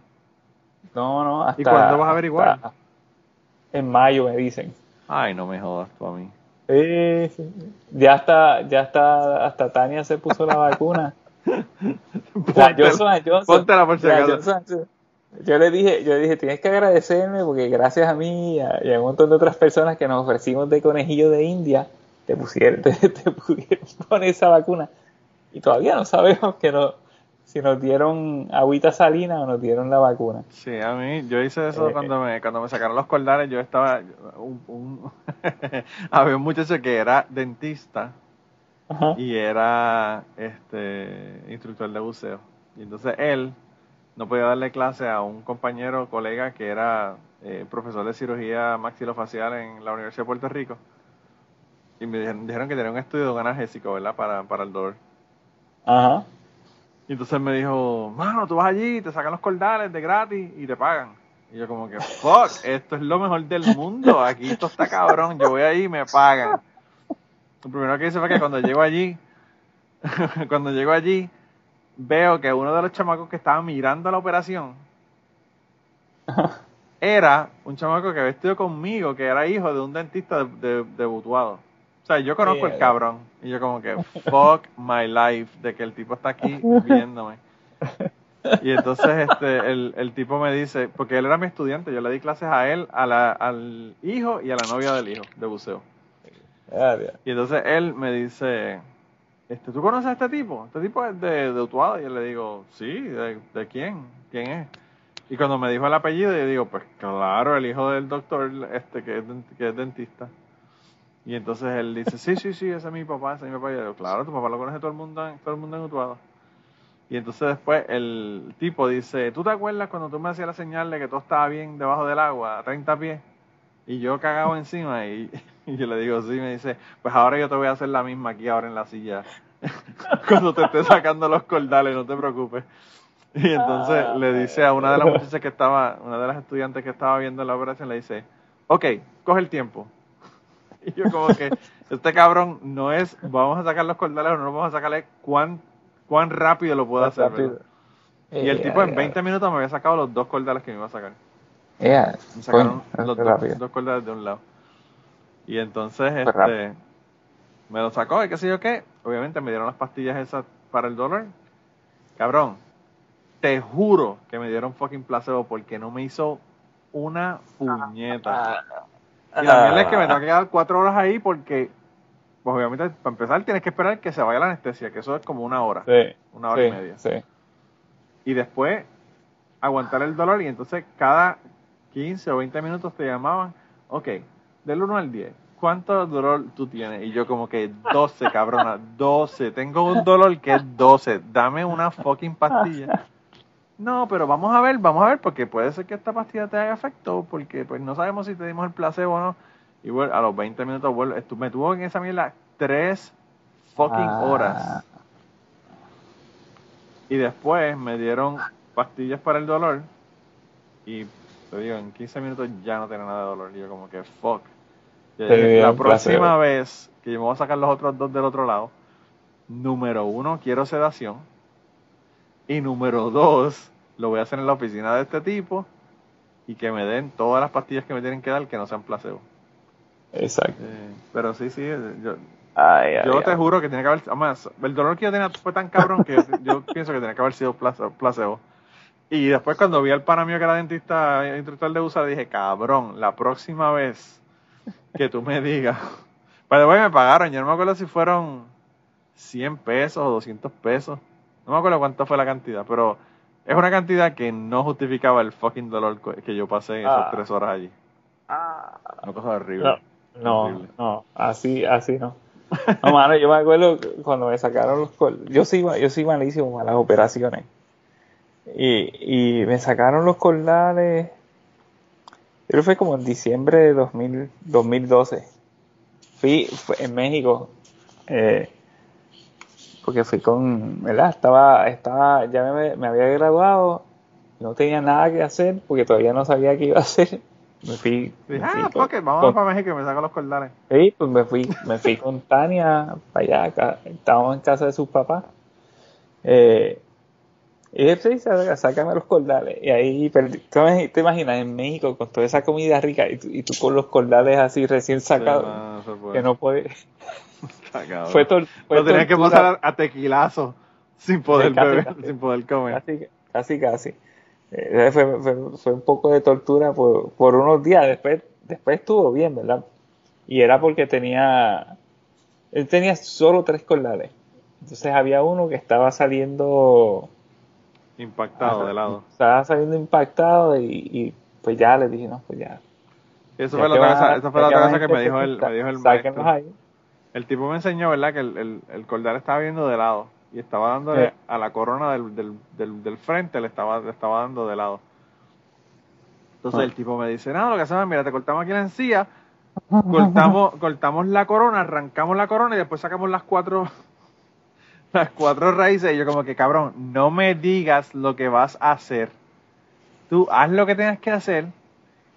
No, no, hasta. ¿Y cuándo vas a averiguar? hasta- En mayo me dicen. Ay, no me jodas tú a mí. Ya está, ya está, hasta Tania se puso la vacuna. [laughs] La Johnson póntela por si La acaso. Yo le dije, yo le dije, tienes que agradecerme porque gracias a mí y a, y a un montón de otras personas que nos ofrecimos de conejillo de India, te pusieron, [laughs] te, te pudieron poner esa vacuna. Y todavía no sabemos que no, si nos dieron agüita salina o nos dieron la vacuna. Sí, a mí, yo hice eso Eh, cuando me cuando me sacaron los cordales, yo estaba, un, un- [laughs] había un muchacho que era dentista Ajá. y era este instructor de buceo. Y entonces él no podía darle clase a un compañero, colega que era eh, profesor de cirugía maxilofacial en la Universidad de Puerto Rico. Y me dijeron, dijeron que tenía un estudio de analgésico, ¿verdad? Para, para el dolor. Ajá. Y entonces me dijo, mano, tú vas allí, te sacan los cordales de gratis y te pagan. Y yo como que, fuck, esto es lo mejor del mundo, aquí esto está cabrón, yo voy ahí y me pagan. Lo primero que hice fue que cuando llego allí, [laughs] cuando llego allí, veo que uno de los chamacos que estaba mirando la operación era un chamaco que vestido conmigo, que era hijo de un dentista de, de, de Butuado. O sea, yo conozco el cabrón. Y yo como que, fuck my life, de que el tipo está aquí viéndome. Y entonces este, el, el tipo me dice, porque él era mi estudiante, yo le di clases a él, a la, al hijo y a la novia del hijo de buceo. Y entonces él me dice, este, ¿tú conoces a este tipo? Este tipo es de, de Utuado. Y yo le digo, sí, ¿de, de quién? ¿Quién es? Y cuando me dijo el apellido, yo digo, pues claro, el hijo del doctor este que es, que es dentista. Y entonces él dice, sí, sí, sí, ese es mi papá, ese es mi papá. Y yo digo, claro, tu papá lo conoce todo el mundo, todo el mundo en Utuado. Y entonces después el tipo dice, ¿tú te acuerdas cuando tú me hacías la señal de que todo estaba bien debajo del agua, a 30 pies? Y yo cagado encima y, [laughs] y yo le digo, sí, me dice, pues ahora yo te voy a hacer la misma aquí ahora en la silla. [laughs] cuando te esté sacando los cordales, no te preocupes. Y entonces Ah, le dice a una de las muchachas que estaba, una de las estudiantes que estaba viendo la operación, le dice, ok, coge el tiempo. [laughs] Y yo como que, este cabrón no es, vamos a sacar los cordales o no vamos a sacarle cuán, cuán rápido lo puedo hacer. Y el Eh, tipo en ya, 20 minutos me había sacado los dos cordales que me iba a sacar. ya. Me sacaron los dos, dos cordales de un lado. Y entonces Fue este rápido. me lo sacó y qué sé yo qué. Obviamente me dieron las pastillas esas para el dolor. Cabrón, te juro que me dieron fucking placebo porque no me hizo una puñeta. Y la mierda es que me tengo que quedar cuatro horas ahí porque pues obviamente para empezar tienes que esperar que se vaya la anestesia, que eso es como una hora, Sí. una hora sí, y media. Sí. Y después aguantar el dolor y entonces cada 15 o 20 minutos te llamaban, ok, del 1 al 10, ¿cuánto dolor tú tienes? Y yo como que 12, cabrona, 12, tengo un dolor que es 12, dame una fucking pastilla. No, pero vamos a ver, vamos a ver, porque puede ser que esta pastilla te haga efecto, porque pues no sabemos si te dimos el placebo o no. Y bueno, a los 20 minutos vuelvo, me tuvo en esa mierda 3 fucking Ah. horas. Y después me dieron pastillas para el dolor. Y te digo, en 15 minutos ya no tenía nada de dolor. Y yo como que fuck. Dieron la próxima vez que yo me voy a sacar los otros dos del otro lado, número uno, quiero sedación. Y número dos, lo voy a hacer en la oficina de este tipo y que me den todas las pastillas que me tienen que dar que no sean placebo. Exacto. Eh, pero sí, sí, yo, Ay, ay, yo te ay. juro que tiene que haber. Además, el dolor que yo tenía fue tan cabrón que yo, [laughs] yo pienso que tenía que haber sido place- placebo. Y después, cuando vi al pana mío que era dentista, eh, instructor de USA, dije: Cabrón, la próxima vez que tú me digas. Para después me pagaron. Yo no me acuerdo si fueron 100 pesos o 200 pesos. No me acuerdo cuánto fue la cantidad, pero es una cantidad que no justificaba el fucking dolor que yo pasé en esas Ah. tres horas allí. Ah, Una cosa horrible. no, no, Horrible. no, así, así no. No, mano, yo me acuerdo cuando me sacaron los col yo soy, yo soy malísimo para las operaciones. Y, y me sacaron los cordales, creo que fue como en diciembre de 2000, 2012. Fui, fue en México, eh, porque fui con, ¿verdad? Estaba, estaba, ya me, me había graduado, no tenía nada que hacer porque todavía no sabía qué iba a hacer. Me fui, me fui ah, con- fuck it, vamos con- para México y me saco los cordales. Sí, pues me fui, me fui con Tania para allá, acá, estábamos en casa de sus papás. Eh, y dije, sí, saca- sácame los cordales. Y ahí, perdí- ¿tú me- te imaginas en México con toda esa comida rica y tú, y tú con los cordales así recién sacados, Sí, no, que no puede. [laughs] Está cabrón. Fue, tor- fue Lo tenías que pasar a, a tequilazo sin poder Sí, casi, beber, casi. sin poder comer. Casi, casi, casi. Eh, fue, fue- fue un poco de tortura por, por unos días. Después, después estuvo bien, ¿verdad? Y era porque tenía. Él tenía solo tres cordales. Entonces había uno que estaba saliendo. Impactado de lado. Estaba saliendo impactado y, y pues ya le dije, no, pues ya. Eso ya fue la otra cosa, esa fue la otra cosa que me dijo el, me dijo el maestro. ahí. El tipo me enseñó, ¿verdad? Que el, el, el cordal estaba viendo de lado y estaba dándole Sí. a la corona del, del, del, del frente, le estaba, le estaba dando de lado. Entonces Ah. el tipo me dice, no, lo que hacemos, mira, te cortamos aquí la encía, cortamos, [laughs] cortamos la corona, arrancamos la corona y después sacamos las cuatro, las cuatro raíces. Y yo como que, cabrón, no me digas lo que vas a hacer. Tú haz lo que tengas que hacer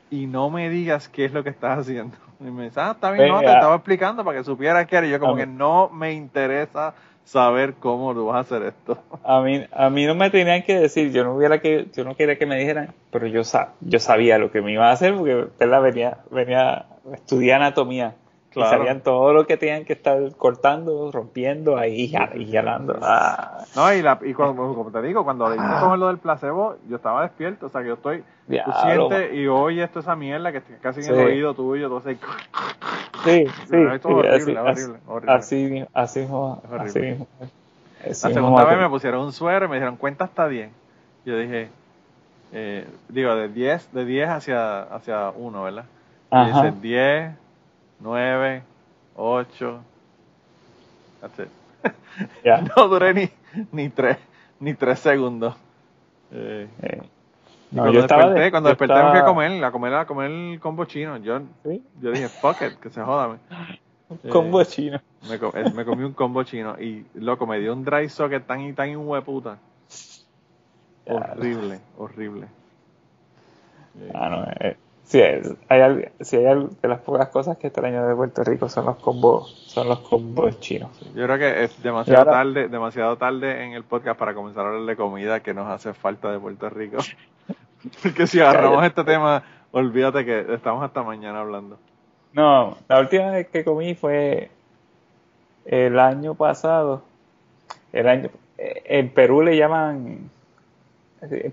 y no me digas qué es lo que estás haciendo. [laughs] Y me dice, ah, está bien, no, te estaba explicando para que supieras qué era. Y yo como A que mí- no me interesa saber cómo tú vas a hacer esto. [laughs] A mí, a mí no me tenían que decir, yo no hubiera que, yo no quería que me dijeran, pero yo sa- yo sabía lo que me iba a hacer porque ¿verdad? venía, venía, estudié anatomía Claro. y sabían todo lo que tenían que estar cortando, rompiendo ahí y jalando. Ah, No, y, la, y cuando, como te digo, cuando le con lo del placebo, yo estaba despierto, o sea que yo estoy, tú diablo. sientes y oyes toda esa mierda que está casi en Sí. el oído tuyo, todo ese- Sí, [laughs] sí, Esto es horrible, así, horrible, horrible. así, así mismo, Es horrible. así mismo. Así La segunda vez me pusieron un suero y me dijeron, cuenta hasta 10. Yo dije, eh, digo, de 10, de 10 hacia, hacia 1, ¿verdad? Y Ajá. dice 10, 9, 8. That's it. [laughs] Ya. No duré ni, ni 3, ni 3 segundos. Eh, Eh, no, cuando yo estaba desperté, de- cuando yo desperté me fui a estaba- comer, a comer, a comer el combo chino. Yo, ¿sí? yo dije, fuck it, que se joda. Un [laughs] combo Eh, chino. Me, eh, me comí un combo chino y, loco, me dio un dry socket tan y tan hueputa. Horrible, horrible. Ah, no, eh, sí, es- hay, sí, hay de las pocas cosas que extraño de Puerto Rico son los combos, son los combos chinos. Yo creo que es demasiado ahora- tarde, demasiado tarde en el podcast para comenzar a hablar de comida que nos hace falta de Puerto Rico. [laughs] Porque si agarramos este tema, olvídate que estamos hasta mañana hablando. No, la última vez que comí fue el año pasado. El año, eh, en Perú le llaman,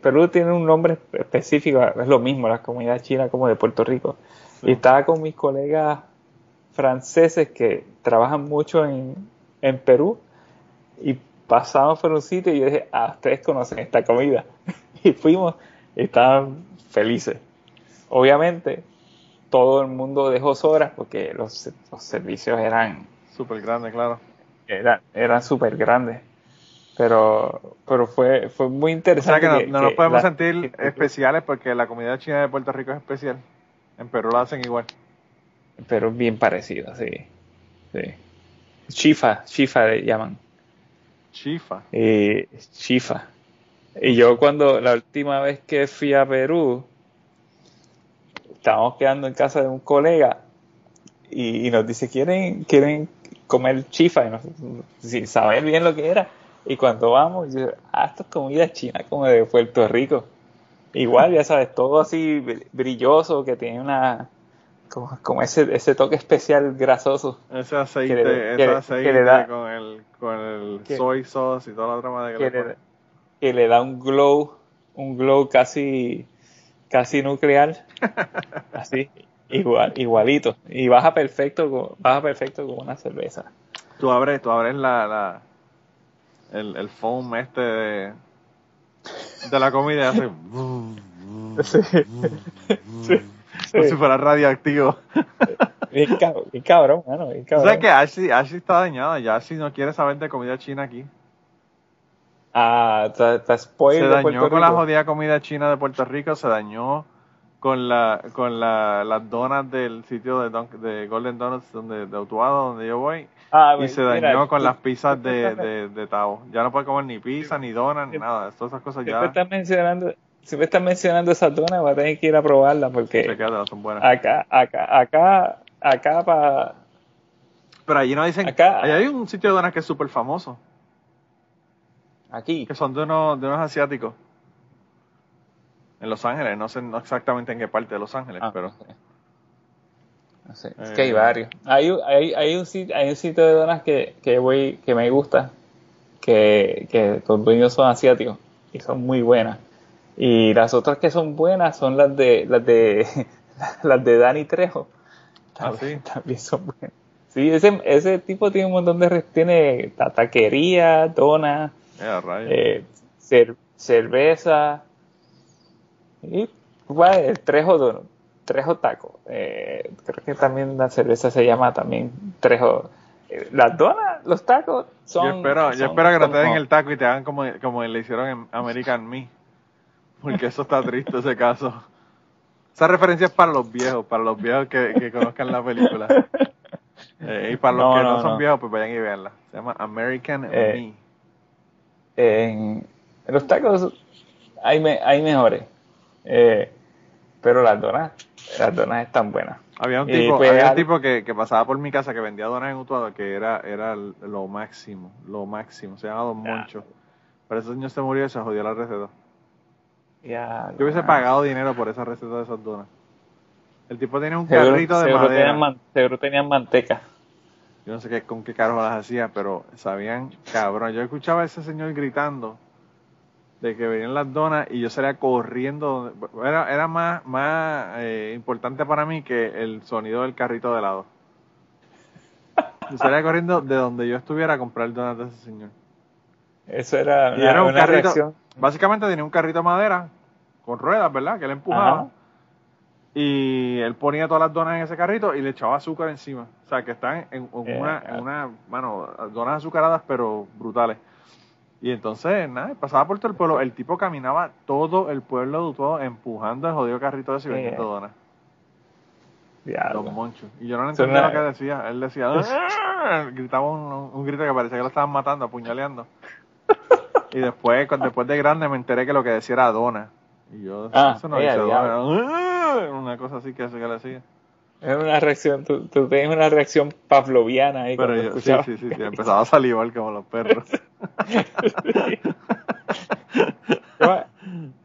Perú tiene un nombre específico, es lo mismo la comunidad china como de Puerto Rico. Y estaba con mis colegas franceses que trabajan mucho en, en Perú y pasamos por un sitio y yo dije, ah, ustedes conocen esta comida. [laughs] y fuimos y estaban felices. Obviamente, todo el mundo dejó horas porque los, los servicios eran Súper grande, claro. eran, eran súper grandes. Pero, pero fue, fue muy O sea interesante. que no, que- no nos que podemos la- sentir especiales porque la comida china de Puerto Rico es especial. En Perú la hacen igual. Pero bien parecido, sí. sí. Chifa, chifa le llaman. Chifa. Y chifa. Y yo cuando la última vez que fui a Perú, estábamos quedando en casa de un colega y, y nos dice, ¿quieren, quieren comer chifa? Y nosotros, sin saber bien lo que era. Y cuando vamos, yo, ah, esto es comida china como de Puerto Rico. Igual, ya sabes, todo así br- brilloso, que tiene una, como, como ese, ese toque especial grasoso. Ese aceite, Que le- ese que aceite que le da- con el, con el que- soy sauce y toda la otra madre que, que le le, ponen. que le da un glow, un glow casi, casi nuclear, [laughs] así, igual, igualito, y baja perfecto, baja perfecto con una cerveza. Tú abres, tú abres la, la el, el foam este de, de la comida hace [laughs] como si fuera radioactivo. Bien, cab- bien cabrón, mano, bien O cabrón. sea que Ashley, Ashley está dañada, ya Ashley no quiere saber de comida china aquí. Ah, está, está spoiler Se de dañó Puerto con la jodida comida china de Puerto Rico, se dañó con la con la, las donas del sitio de, Dunk- de Golden Donuts donde, de Utuado, donde yo voy, Ah, y se dañó mira, con tú- las pizzas de, de, de Tao. Ya no puede comer ni pizza, ni donas, ni nada. Todas esas cosas ya estás mencionando, siempre estás mencionando esa dona, va a tener que ir a probarla se porque quedan, son buenas. acá, acá, acá, acá para Pero allí no dicen, acá- allá hay un sitio de donas que es súper famoso, aquí. que son de unos, de unos asiáticos. En Los Ángeles, no sé no exactamente en qué parte de Los Ángeles, Ah, pero no sé. No sé, es Eh. que hay varios. Hay, un- hay, hay, un sitio, hay un sitio de donas que, que voy, que me gusta, que, que los dueños son asiáticos y son muy buenas. Y las otras que son buenas son las de las de [laughs] las de Dani Trejo. Ah, También, sí. también son buenas. Sí, ese, ese tipo tiene un montón de tiene ta- taquería, donas, eh, eh, cer- cerveza y bueno, el Trejo Don- Trejo Taco. Eh, creo que también la cerveza se llama también Trejo. Eh, las donas, los tacos son. yo espero, yo espero que no te den el taco y te hagan como, como le hicieron en American Me. Porque eso está triste, ese caso. Esa referencia es para los viejos, para los viejos que, que conozcan la película. Eh, y para los No, que no, no, son no. viejos, pues vayan y veanla. Se llama American Eh, Me. En los tacos hay, me- hay mejores. Eh, pero las donas, las donas están buenas. Había un tipo, pues, había un tipo que, que pasaba por mi casa que vendía donas en Utuado que era, era lo máximo, lo máximo. Se llama Don. Moncho. Pero ese señor se murió y se jodió la receta. Ya, Yo hubiese pagado dinero por esa receta de esas donas. El tipo tenía un Seguro, carrito de seguro madera. tenían, man- seguro tenían manteca. Yo no sé qué, con qué carajo las hacía, pero sabían cabrón. Yo escuchaba a ese señor gritando de que venían las donas y yo salía corriendo. Era, era más, más eh, importante para mí que el sonido del carrito de helado. Yo salía corriendo de donde yo estuviera a comprar donas de ese señor. Eso era Y una, era un una carrito, reacción. básicamente tenía un carrito de madera con ruedas, ¿verdad? Que él empujaba. Ajá. Y él ponía todas las donas en ese carrito y le echaba azúcar encima. O sea, que están en, en Eh, una, ah. en una, mano, donas azucaradas pero brutales. Y entonces, nada, pasaba por todo el pueblo. El tipo caminaba todo el pueblo de Utuado empujando el jodido carrito ese y Eh, donas. Diablo. Don Moncho. Y yo no Eso entendía lo que decía. Él decía, [laughs] "Ah", gritaba un, un grito que parecía que lo estaban matando, apuñaleando. [laughs] Y después, cuando, después de grande, me enteré que lo que decía era dona. Y yo, Ah, eso no eh, dice dona. "Ah", Una cosa así que, que le decía. Es una reacción, tú, tú tienes una reacción pavloviana ahí Pero yo, sí, sí, sí, sí, empezaba a salivar como los perros. [laughs] Yo-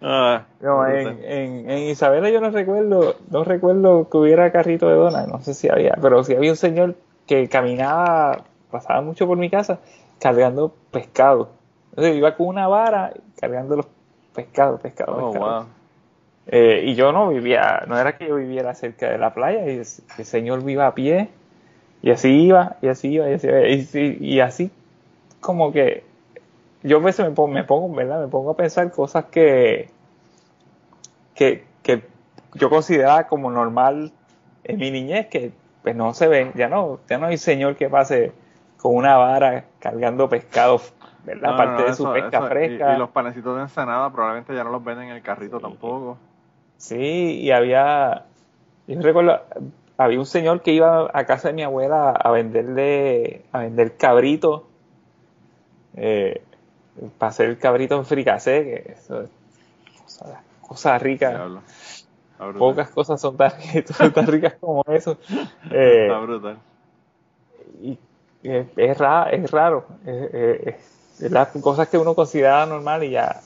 Ah, No, no en, en, en Isabela yo no recuerdo, no recuerdo que hubiera carrito de donas, no sé si había, pero sí había un señor que caminaba, pasaba mucho por mi casa, cargando pescado. Entonces iba con una vara cargando los pescados, pescados, Oh, wow. Eh, y yo no vivía, no era que yo viviera cerca de la playa, y el, el señor viva a pie, Y así iba, y así iba, y así iba, y, y- y así como que yo a veces me pongo, me pongo, ¿verdad? Me pongo a pensar cosas que, que, que yo consideraba como normal en mi niñez, que pues no se ven, ya no, ya no hay señor que pase con una vara cargando pescado, ¿verdad? No, Aparte no, de su pesca eso- fresca. Y, los panecitos de ensenada probablemente ya no los venden en el carrito tampoco. Sí, y había, yo recuerdo, había un señor que iba a casa de mi abuela a venderle, a vender cabrito, eh, para hacer el cabrito en fricasé, que eso es cosa, cosa rica. Pocas cosas [laughs] son tan, ricas como eso. Eh, Está brutal. y es, es, ra- es raro. Es, las cosas que uno considera normal y ya,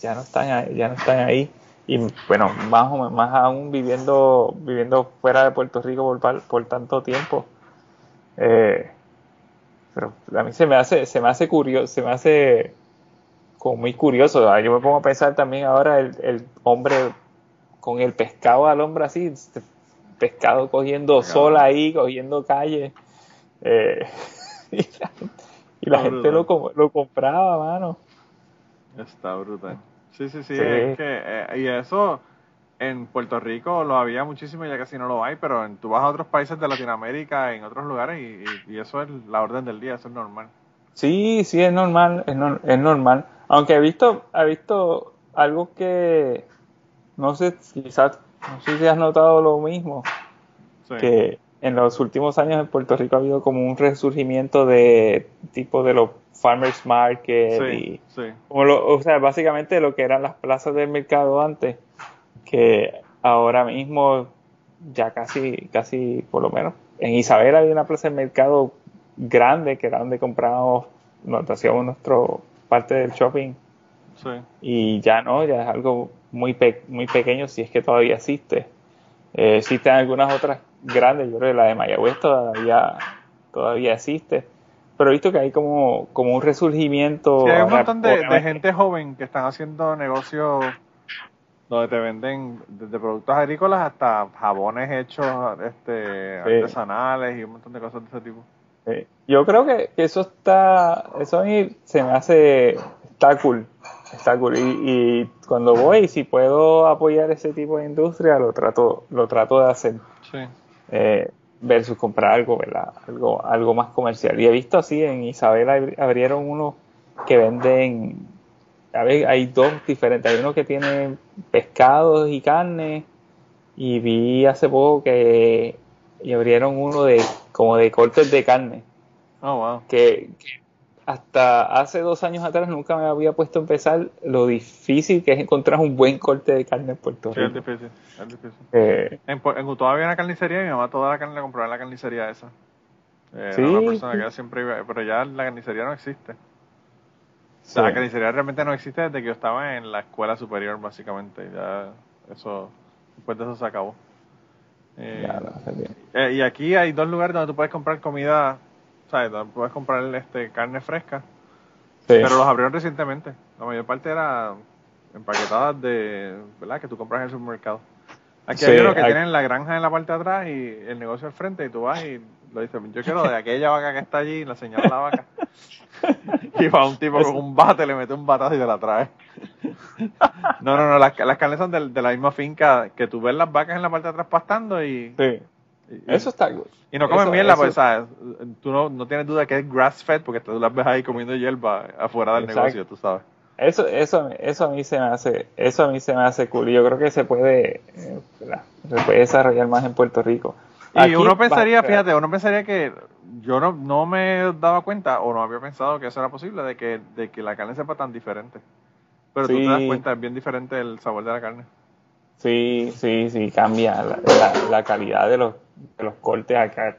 ya no están ahí, ya no están ahí. Y bueno, más o más aún viviendo, viviendo fuera de Puerto Rico por, tanto tiempo. Eh, pero a mí se me hace, se me hace curioso, se me hace como muy curioso. Ah, Yo me pongo a pensar también ahora el, el hombre con el pescado al hombro así, este pescado cogiendo sol ahí, cogiendo calle. Eh, [laughs] y la, y la gente lo, lo compraba, mano. Está brutal. Sí, sí, sí. Sí. Es que, eh, y eso en Puerto Rico lo había muchísimo, ya casi no lo hay, pero en, tú vas a otros países de Latinoamérica, en otros lugares, y, y- y eso es la orden del día, eso es normal. Sí, sí, es normal, es, nor- es normal. Aunque he visto, he visto algo que, no sé, quizás, no sé si has notado lo mismo, Sí. que en los últimos años en Puerto Rico ha habido como un resurgimiento de tipo de los farmers market sí, y sí. como lo, o sea, básicamente lo que eran las plazas del mercado antes, que ahora mismo ya casi, casi, por lo menos, en Isabel había una plaza de mercado grande que era donde comprábamos, nos hacíamos nuestro parte del shopping sí. y ya no, ya es algo muy, pe- muy pequeño si es que todavía existe. Eh, existen algunas otras grandes, yo creo que la de Mayagüez todavía, todavía existe, pero he visto que hay como, como un resurgimiento. Sí, hay un montón de, gente joven que están haciendo negocios donde te venden desde productos agrícolas hasta jabones hechos este, Sí. artesanales y un montón de cosas de ese tipo. Sí. Yo creo que, que eso está, eso a mí se me hace, está cool, está cool. Y, y cuando voy, si puedo apoyar ese tipo de industria, lo trato, lo trato de hacer. Sí. eh, versus comprar algo, ¿verdad? Algo, algo más comercial. Y he visto así, en Isabel abri- abrieron uno que venden, a ver, hay dos diferentes, hay uno que tiene pescados y carne, y vi hace poco que y abrieron uno de como de cortes de carne, Oh, wow. que, que hasta hace dos años atrás nunca me había puesto a empezar lo difícil que es encontrar un buen corte de carne en Puerto Sí, es Rico. difícil. Es difícil. Eh, En, en había una carnicería y mi mamá toda la carne la compraba en la carnicería esa. Eh, Sí, era una persona que siempre iba, pero ya la carnicería no existe. Sí. la carnicería realmente no existe desde que yo estaba en la escuela superior, básicamente. Ya eso, después de eso se acabó. Eh, Ya, no, eh, y aquí hay dos lugares donde tú puedes comprar comida, ¿sabes? Puedes comprar este, carne fresca, Sí. pero los abrieron recientemente. La mayor parte era empaquetadas de, ¿verdad? Que tú compras en el supermercado. Aquí Sí, hay uno que hay- tienen la granja en la parte de atrás y el negocio al frente y tú vas y lo dices, yo quiero de aquella vaca que está allí y la señala la vaca. [laughs] y va un tipo con un bate, le mete un batazo y te la trae. no, no, no, las, las carnes son de, de la misma finca que tú ves las vacas en la parte de atrás pastando y, Sí. Eso está good. y no comen mierda, pues, ¿sabes? Tú no, no tienes duda que es grass fed porque tú las ves ahí comiendo hierba afuera del Exacto. negocio, tú sabes. Eso, eso, eso a mí se me hace, eso a mí se me hace cool. Y yo creo que se puede, eh, se puede desarrollar más en Puerto Rico. Y Aquí uno va- pensaría, fíjate, uno pensaría que yo no, no me daba cuenta o no había pensado que eso era posible de que, de que la carne sepa tan diferente. Pero tú Sí. te das cuenta, es bien diferente el sabor de la carne. Sí, sí, sí, cambia la, la- la calidad de los, de los cortes acá.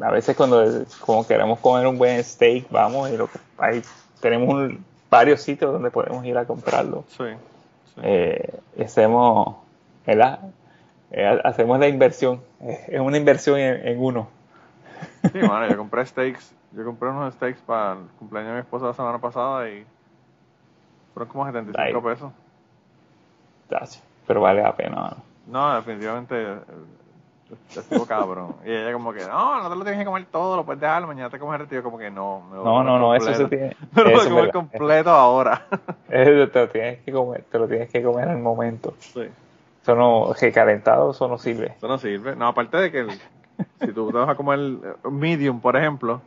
A veces cuando como queremos comer un buen steak, vamos y lo que hay, tenemos un- varios sitios donde podemos ir a comprarlo. Sí. sí. Eh, hacemos, ¿verdad? Eh, hacemos la inversión. Es una inversión en, en uno. Sí, mano, yo compré steaks. Yo compré unos steaks para el cumpleaños de mi esposa la semana pasada y fueron como 75 Ay. pesos. Pero vale la pena. mano. No, definitivamente eh, estuvo cabrón. Y ella como que, no, no te lo tienes que comer todo, lo puedes dejar, mañana te comes el tío como que no. Me no, no, no, eso se tiene. [laughs] Me lo voy a comer completo ahora. [laughs] Eso te lo tienes que comer, te lo tienes que comer al momento. Sí. Eso no, recalentado, eso no sirve. Eso no sirve. No, aparte de que el- si tú te vas a comer medium, por ejemplo,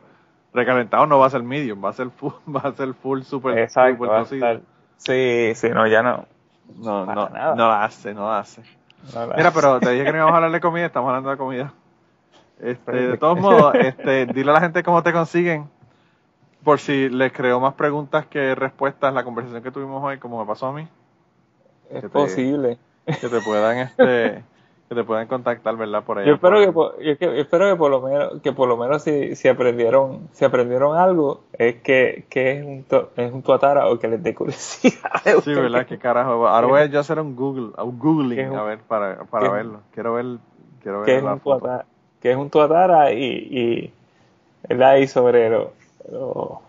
recalentado no va a ser medium, va a ser full, [laughs] va a ser full super, Exacto. super va a cocido. estar- Sí, sí, no, ya no. No, para no, nada. no la hace, no la hace. Mira, pero te dije que no íbamos a hablar de comida, estamos hablando de comida. Este, de todos modos, este, dile a la gente cómo te consiguen, por si les creo más preguntas que respuestas la conversación que tuvimos hoy, como me pasó a mí, es que te- posible. que te puedan, este, que te puedan contactar, ¿verdad? Por ahí. Yo espero que, por- yo que- espero que por lo menos, que por lo menos si, si aprendieron, si aprendieron algo, es que, que es un to- es un tuatara o que les dé curiosidad. Sí, ¿verdad? ¿Qué carajo? Ahora voy a yo hacer un Google, un ¿Qué googling, un- a ver, para, para verlo. Quiero ver, quiero que ver es la un foto. tuatara, que es un tuatara y, y ¿verdad? y sobre lo, lo-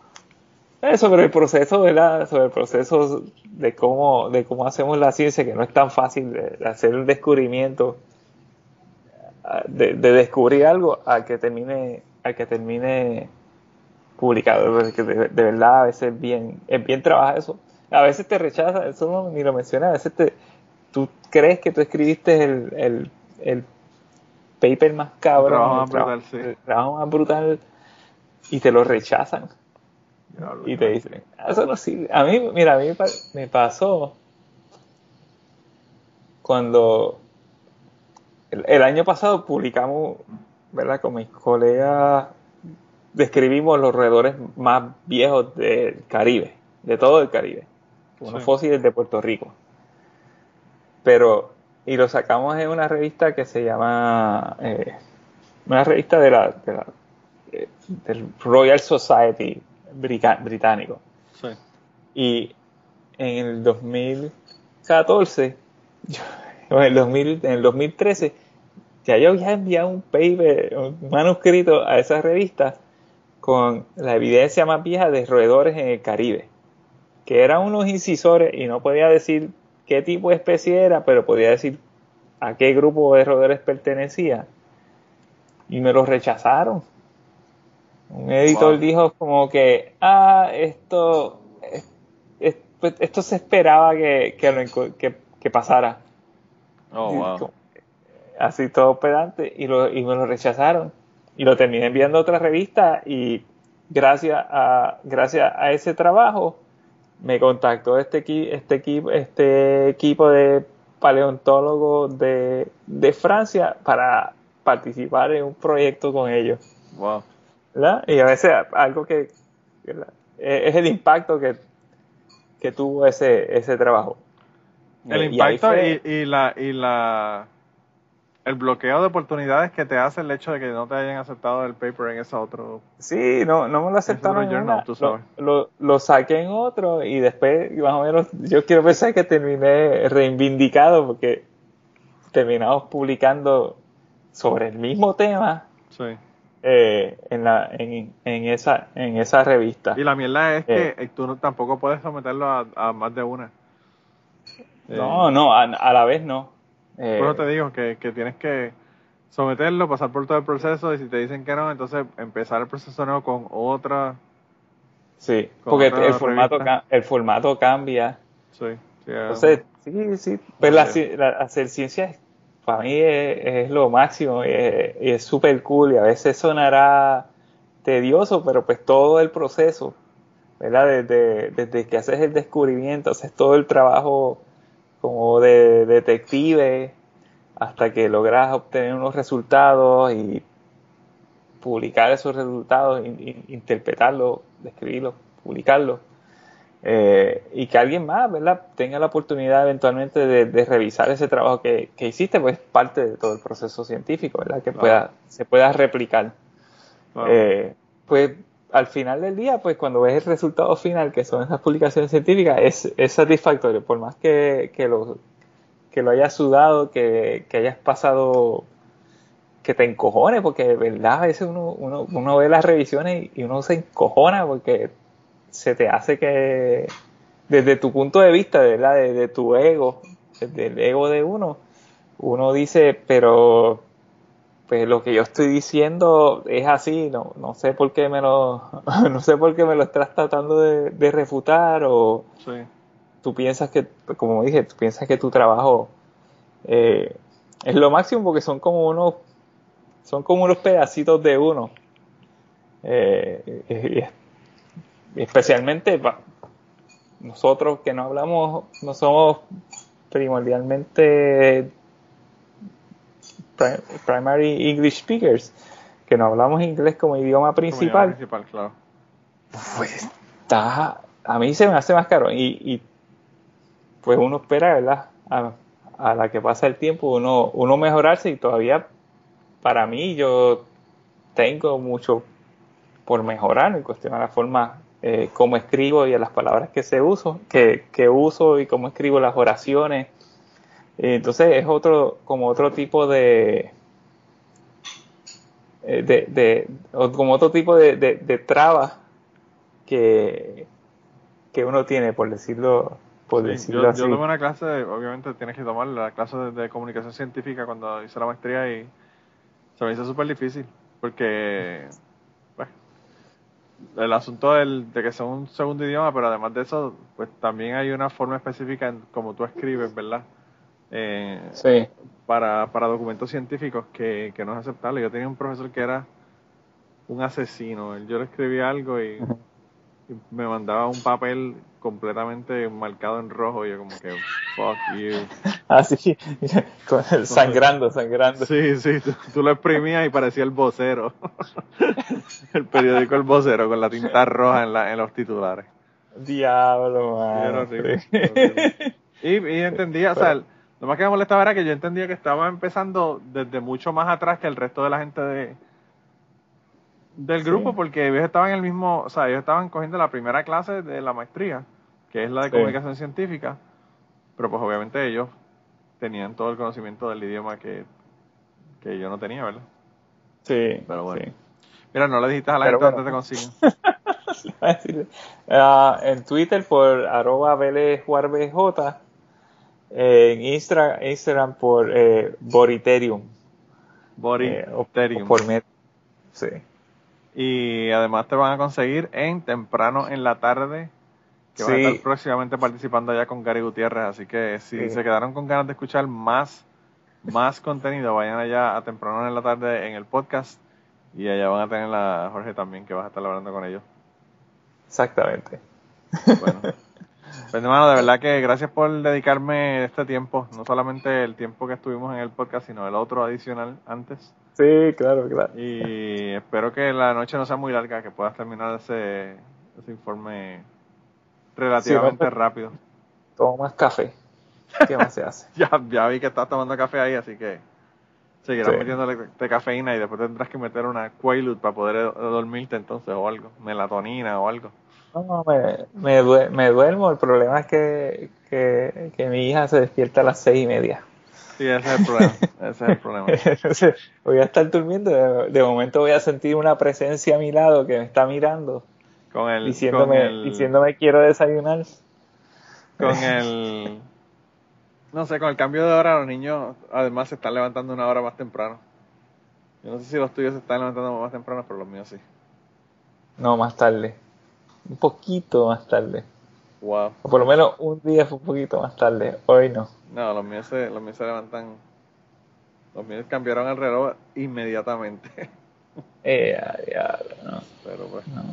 eh, sobre el proceso, ¿verdad? Sobre el proceso de cómo, de cómo hacemos la ciencia, que no es tan fácil de, hacer un descubrimiento, de, de descubrir algo a que termine, a que termine publicado. Porque de, de verdad a veces es bien, es bien trabajar eso. A veces te rechaza, eso no, ni lo mencioné, a veces te, tú crees que tú escribiste el, el, el paper más cabrón, trabajo más brutal, sí. el trabajo más brutal y te lo rechazan y te dicen, "Ah, eso no sirve. A mí, mira, a mí me pasó cuando el, el año pasado publicamos, ¿verdad? Con mis colegas describimos los roedores más viejos del Caribe, de todo el Caribe, unos Sí. fósiles de Puerto Rico. Pero, y lo sacamos en una revista que se llama, eh, una revista de la, de la- eh, del Royal Society británico. Sí. Y en el 2014, yo- o [laughs] en el, 2000 en el 2013, ya yo había enviado un paper, un manuscrito a esa revista con la evidencia más vieja de roedores en el Caribe, que eran unos incisores y no podía decir qué tipo de especie era, pero podía decir a qué grupo de roedores pertenecía. Y me los rechazaron. Un editor Wow. dijo como que, ah, esto, es- es- pues, esto se esperaba que, que, lo enco- que- que pasara. Oh, wow. Así todo pedante y, lo, y me lo rechazaron. Y lo terminé enviando a otra revista y gracias a, gracias a ese trabajo me contactó este, este, equipo, este equipo de paleontólogos de, de Francia para participar en un proyecto con ellos. Wow. ¿verdad? Y a veces algo que ¿verdad? es es el impacto que, que tuvo ese, ese trabajo. El Eh, y impacto y, y la y la el bloqueo de oportunidades que te hace el hecho de que no te hayan aceptado el paper en ese otro Sí, no, no me lo aceptaron en journal, una. tú Lo, sabes. lo, lo saqué en otro y después, más o menos, yo quiero pensar que terminé reivindicado porque terminamos publicando sobre el mismo tema sí eh, en, la, en, en, esa, en esa revista. y la mierda es Eh. que tú no, tampoco puedes someterlo a, a más de una Eh, No, no, a, a la vez no. Eh, por eso te digo que, que tienes que someterlo pasar por todo el proceso y si te dicen que no entonces empezar el proceso nuevo con otra sí, con porque otra el formato, el formato cambia. sí, sí, Entonces, sí, sí. Pues la, la- hacer ciencia para mí es, es lo máximo y es y es súper cool y a veces sonará tedioso, pero pues todo el proceso, ¿verdad? Desde, desde que haces el descubrimiento, haces todo el trabajo como de detective hasta que logras obtener unos resultados y publicar esos resultados, in- in- interpretarlos, describirlos, publicarlos. Eh, y que alguien más, ¿verdad?, tenga la oportunidad eventualmente de, de revisar ese trabajo que, que hiciste, pues parte de todo el proceso científico, ¿verdad?, que pueda, se pueda replicar. Eh, pues al final del día, pues cuando ves el resultado final, que son esas publicaciones científicas, es, satisfactorio, por más que, que, lo, que lo hayas sudado, que, que hayas pasado, que te encojones, porque de verdad a veces uno, uno, uno ve las revisiones y uno se encojona porque se te hace que, desde tu punto de vista, ¿verdad? Desde tu ego, desde el ego de uno, uno dice, pero pues lo que yo estoy diciendo es así, no, no sé por qué me lo, [laughs] no sé por qué me lo estás tratando de, refutar o tú piensas que, como dije, tú piensas que tu trabajo eh, es lo máximo porque son como unos, son como unos pedacitos de uno. Eh, especialmente nosotros que no hablamos, no somos primordialmente primary English speakers, que no hablamos inglés como idioma principal, pues está, a mí se me hace más caro. Y, pues uno espera, ¿verdad? A, la que pasa el tiempo, uno, uno mejorarse y todavía para mí yo tengo mucho por mejorar en cuestión a la forma eh, cómo escribo y a las palabras que se uso, que, que uso y cómo escribo las oraciones entonces es otro, como otro tipo de, eh, de, de como otro tipo de, de, traba que, que uno tiene, por decirlo, por decirlo yo, así. Yo tuve una clase, obviamente tienes que tomar la clase de, comunicación científica cuando hice la maestría y se me hizo súper difícil porque pues, el asunto del, de que sea un segundo idioma, pero además de eso, pues también hay una forma específica en cómo tú escribes, ¿verdad? Eh, para, para documentos científicos que, que no es aceptable. Yo tenía un profesor que era un asesino. Yo le escribía algo y, me mandaba un papel completamente marcado en rojo y yo como que, fuck you. Así, [laughs] ah, [laughs] sangrando, sangrando. Sí, sí, tú, lo exprimías y parecía el vocero. [laughs] el periódico El Vocero con la tinta roja en, la, en los titulares. Diablo, man. Y, y, entendía, o sea, lo más que me molestaba era que yo entendía que estaba empezando desde mucho más atrás que el resto de la gente de del grupo, porque ellos estaban en el mismo, o sea, ellos estaban cogiendo la primera clase de la maestría, que es la de comunicación científica, pero pues obviamente ellos tenían todo el conocimiento del idioma que, que yo no tenía, ¿verdad? Sí. Pero bueno. Mira, no le dijiste a la gente dónde te consiguen. [laughs] uh, en Twitter por arroba en Instagram por eh, Boriterium. Boriterium. Eh, por sí. Y además te van a conseguir en temprano en la tarde, que va a estar próximamente participando allá con Gary Gutiérrez. Así que si se quedaron con ganas de escuchar más, más [laughs] contenido, vayan allá a temprano en la tarde en el podcast. Y allá van a tener a Jorge también, que vas a estar hablando con ellos. Exactamente. Bueno. [laughs] Pues hermano, de verdad que gracias por dedicarme este tiempo, no solamente el tiempo que estuvimos en el podcast, sino el otro adicional antes. Sí, claro, claro. Y espero que la noche no sea muy larga, que puedas terminar ese, ese informe relativamente rápido. Tomo más café. ¿Qué más se hace? [laughs] ya, ya vi que estás tomando café ahí, así que seguirás metiéndole de cafeína y después tendrás que meter una Quaalude para poder dormirte entonces o algo, melatonina o algo. No, me, me, me, duermo. El problema es que, que, mi hija se despierta a las seis y media. Sí, ese es el problema. Ese es el problema. [laughs] voy a estar durmiendo. De, momento voy a sentir una presencia a mi lado que me está mirando. Con el, diciéndome, con diciéndome quiero desayunar. Con el. No sé, con el cambio de hora, los niños además se están levantando una hora más temprano. Yo no sé si los tuyos se están levantando más temprano, pero los míos sí. No, más tarde un poquito más tarde. Wow. O por lo menos un día fue un poquito más tarde. Hoy no. No, los míos se, los míos se levantan. Los míos cambiaron el reloj inmediatamente. [laughs] Eh, ya, no. Pero pues. No.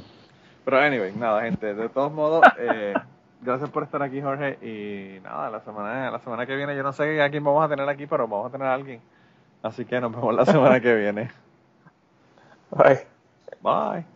Pero anyway, nada, gente. De todos modos, [laughs] eh, gracias por estar aquí, Jorge. Y nada, la semana, la semana que viene, yo no sé a quién vamos a tener aquí, pero vamos a tener a alguien. Así que nos vemos la semana que viene. [laughs] Bye. Bye.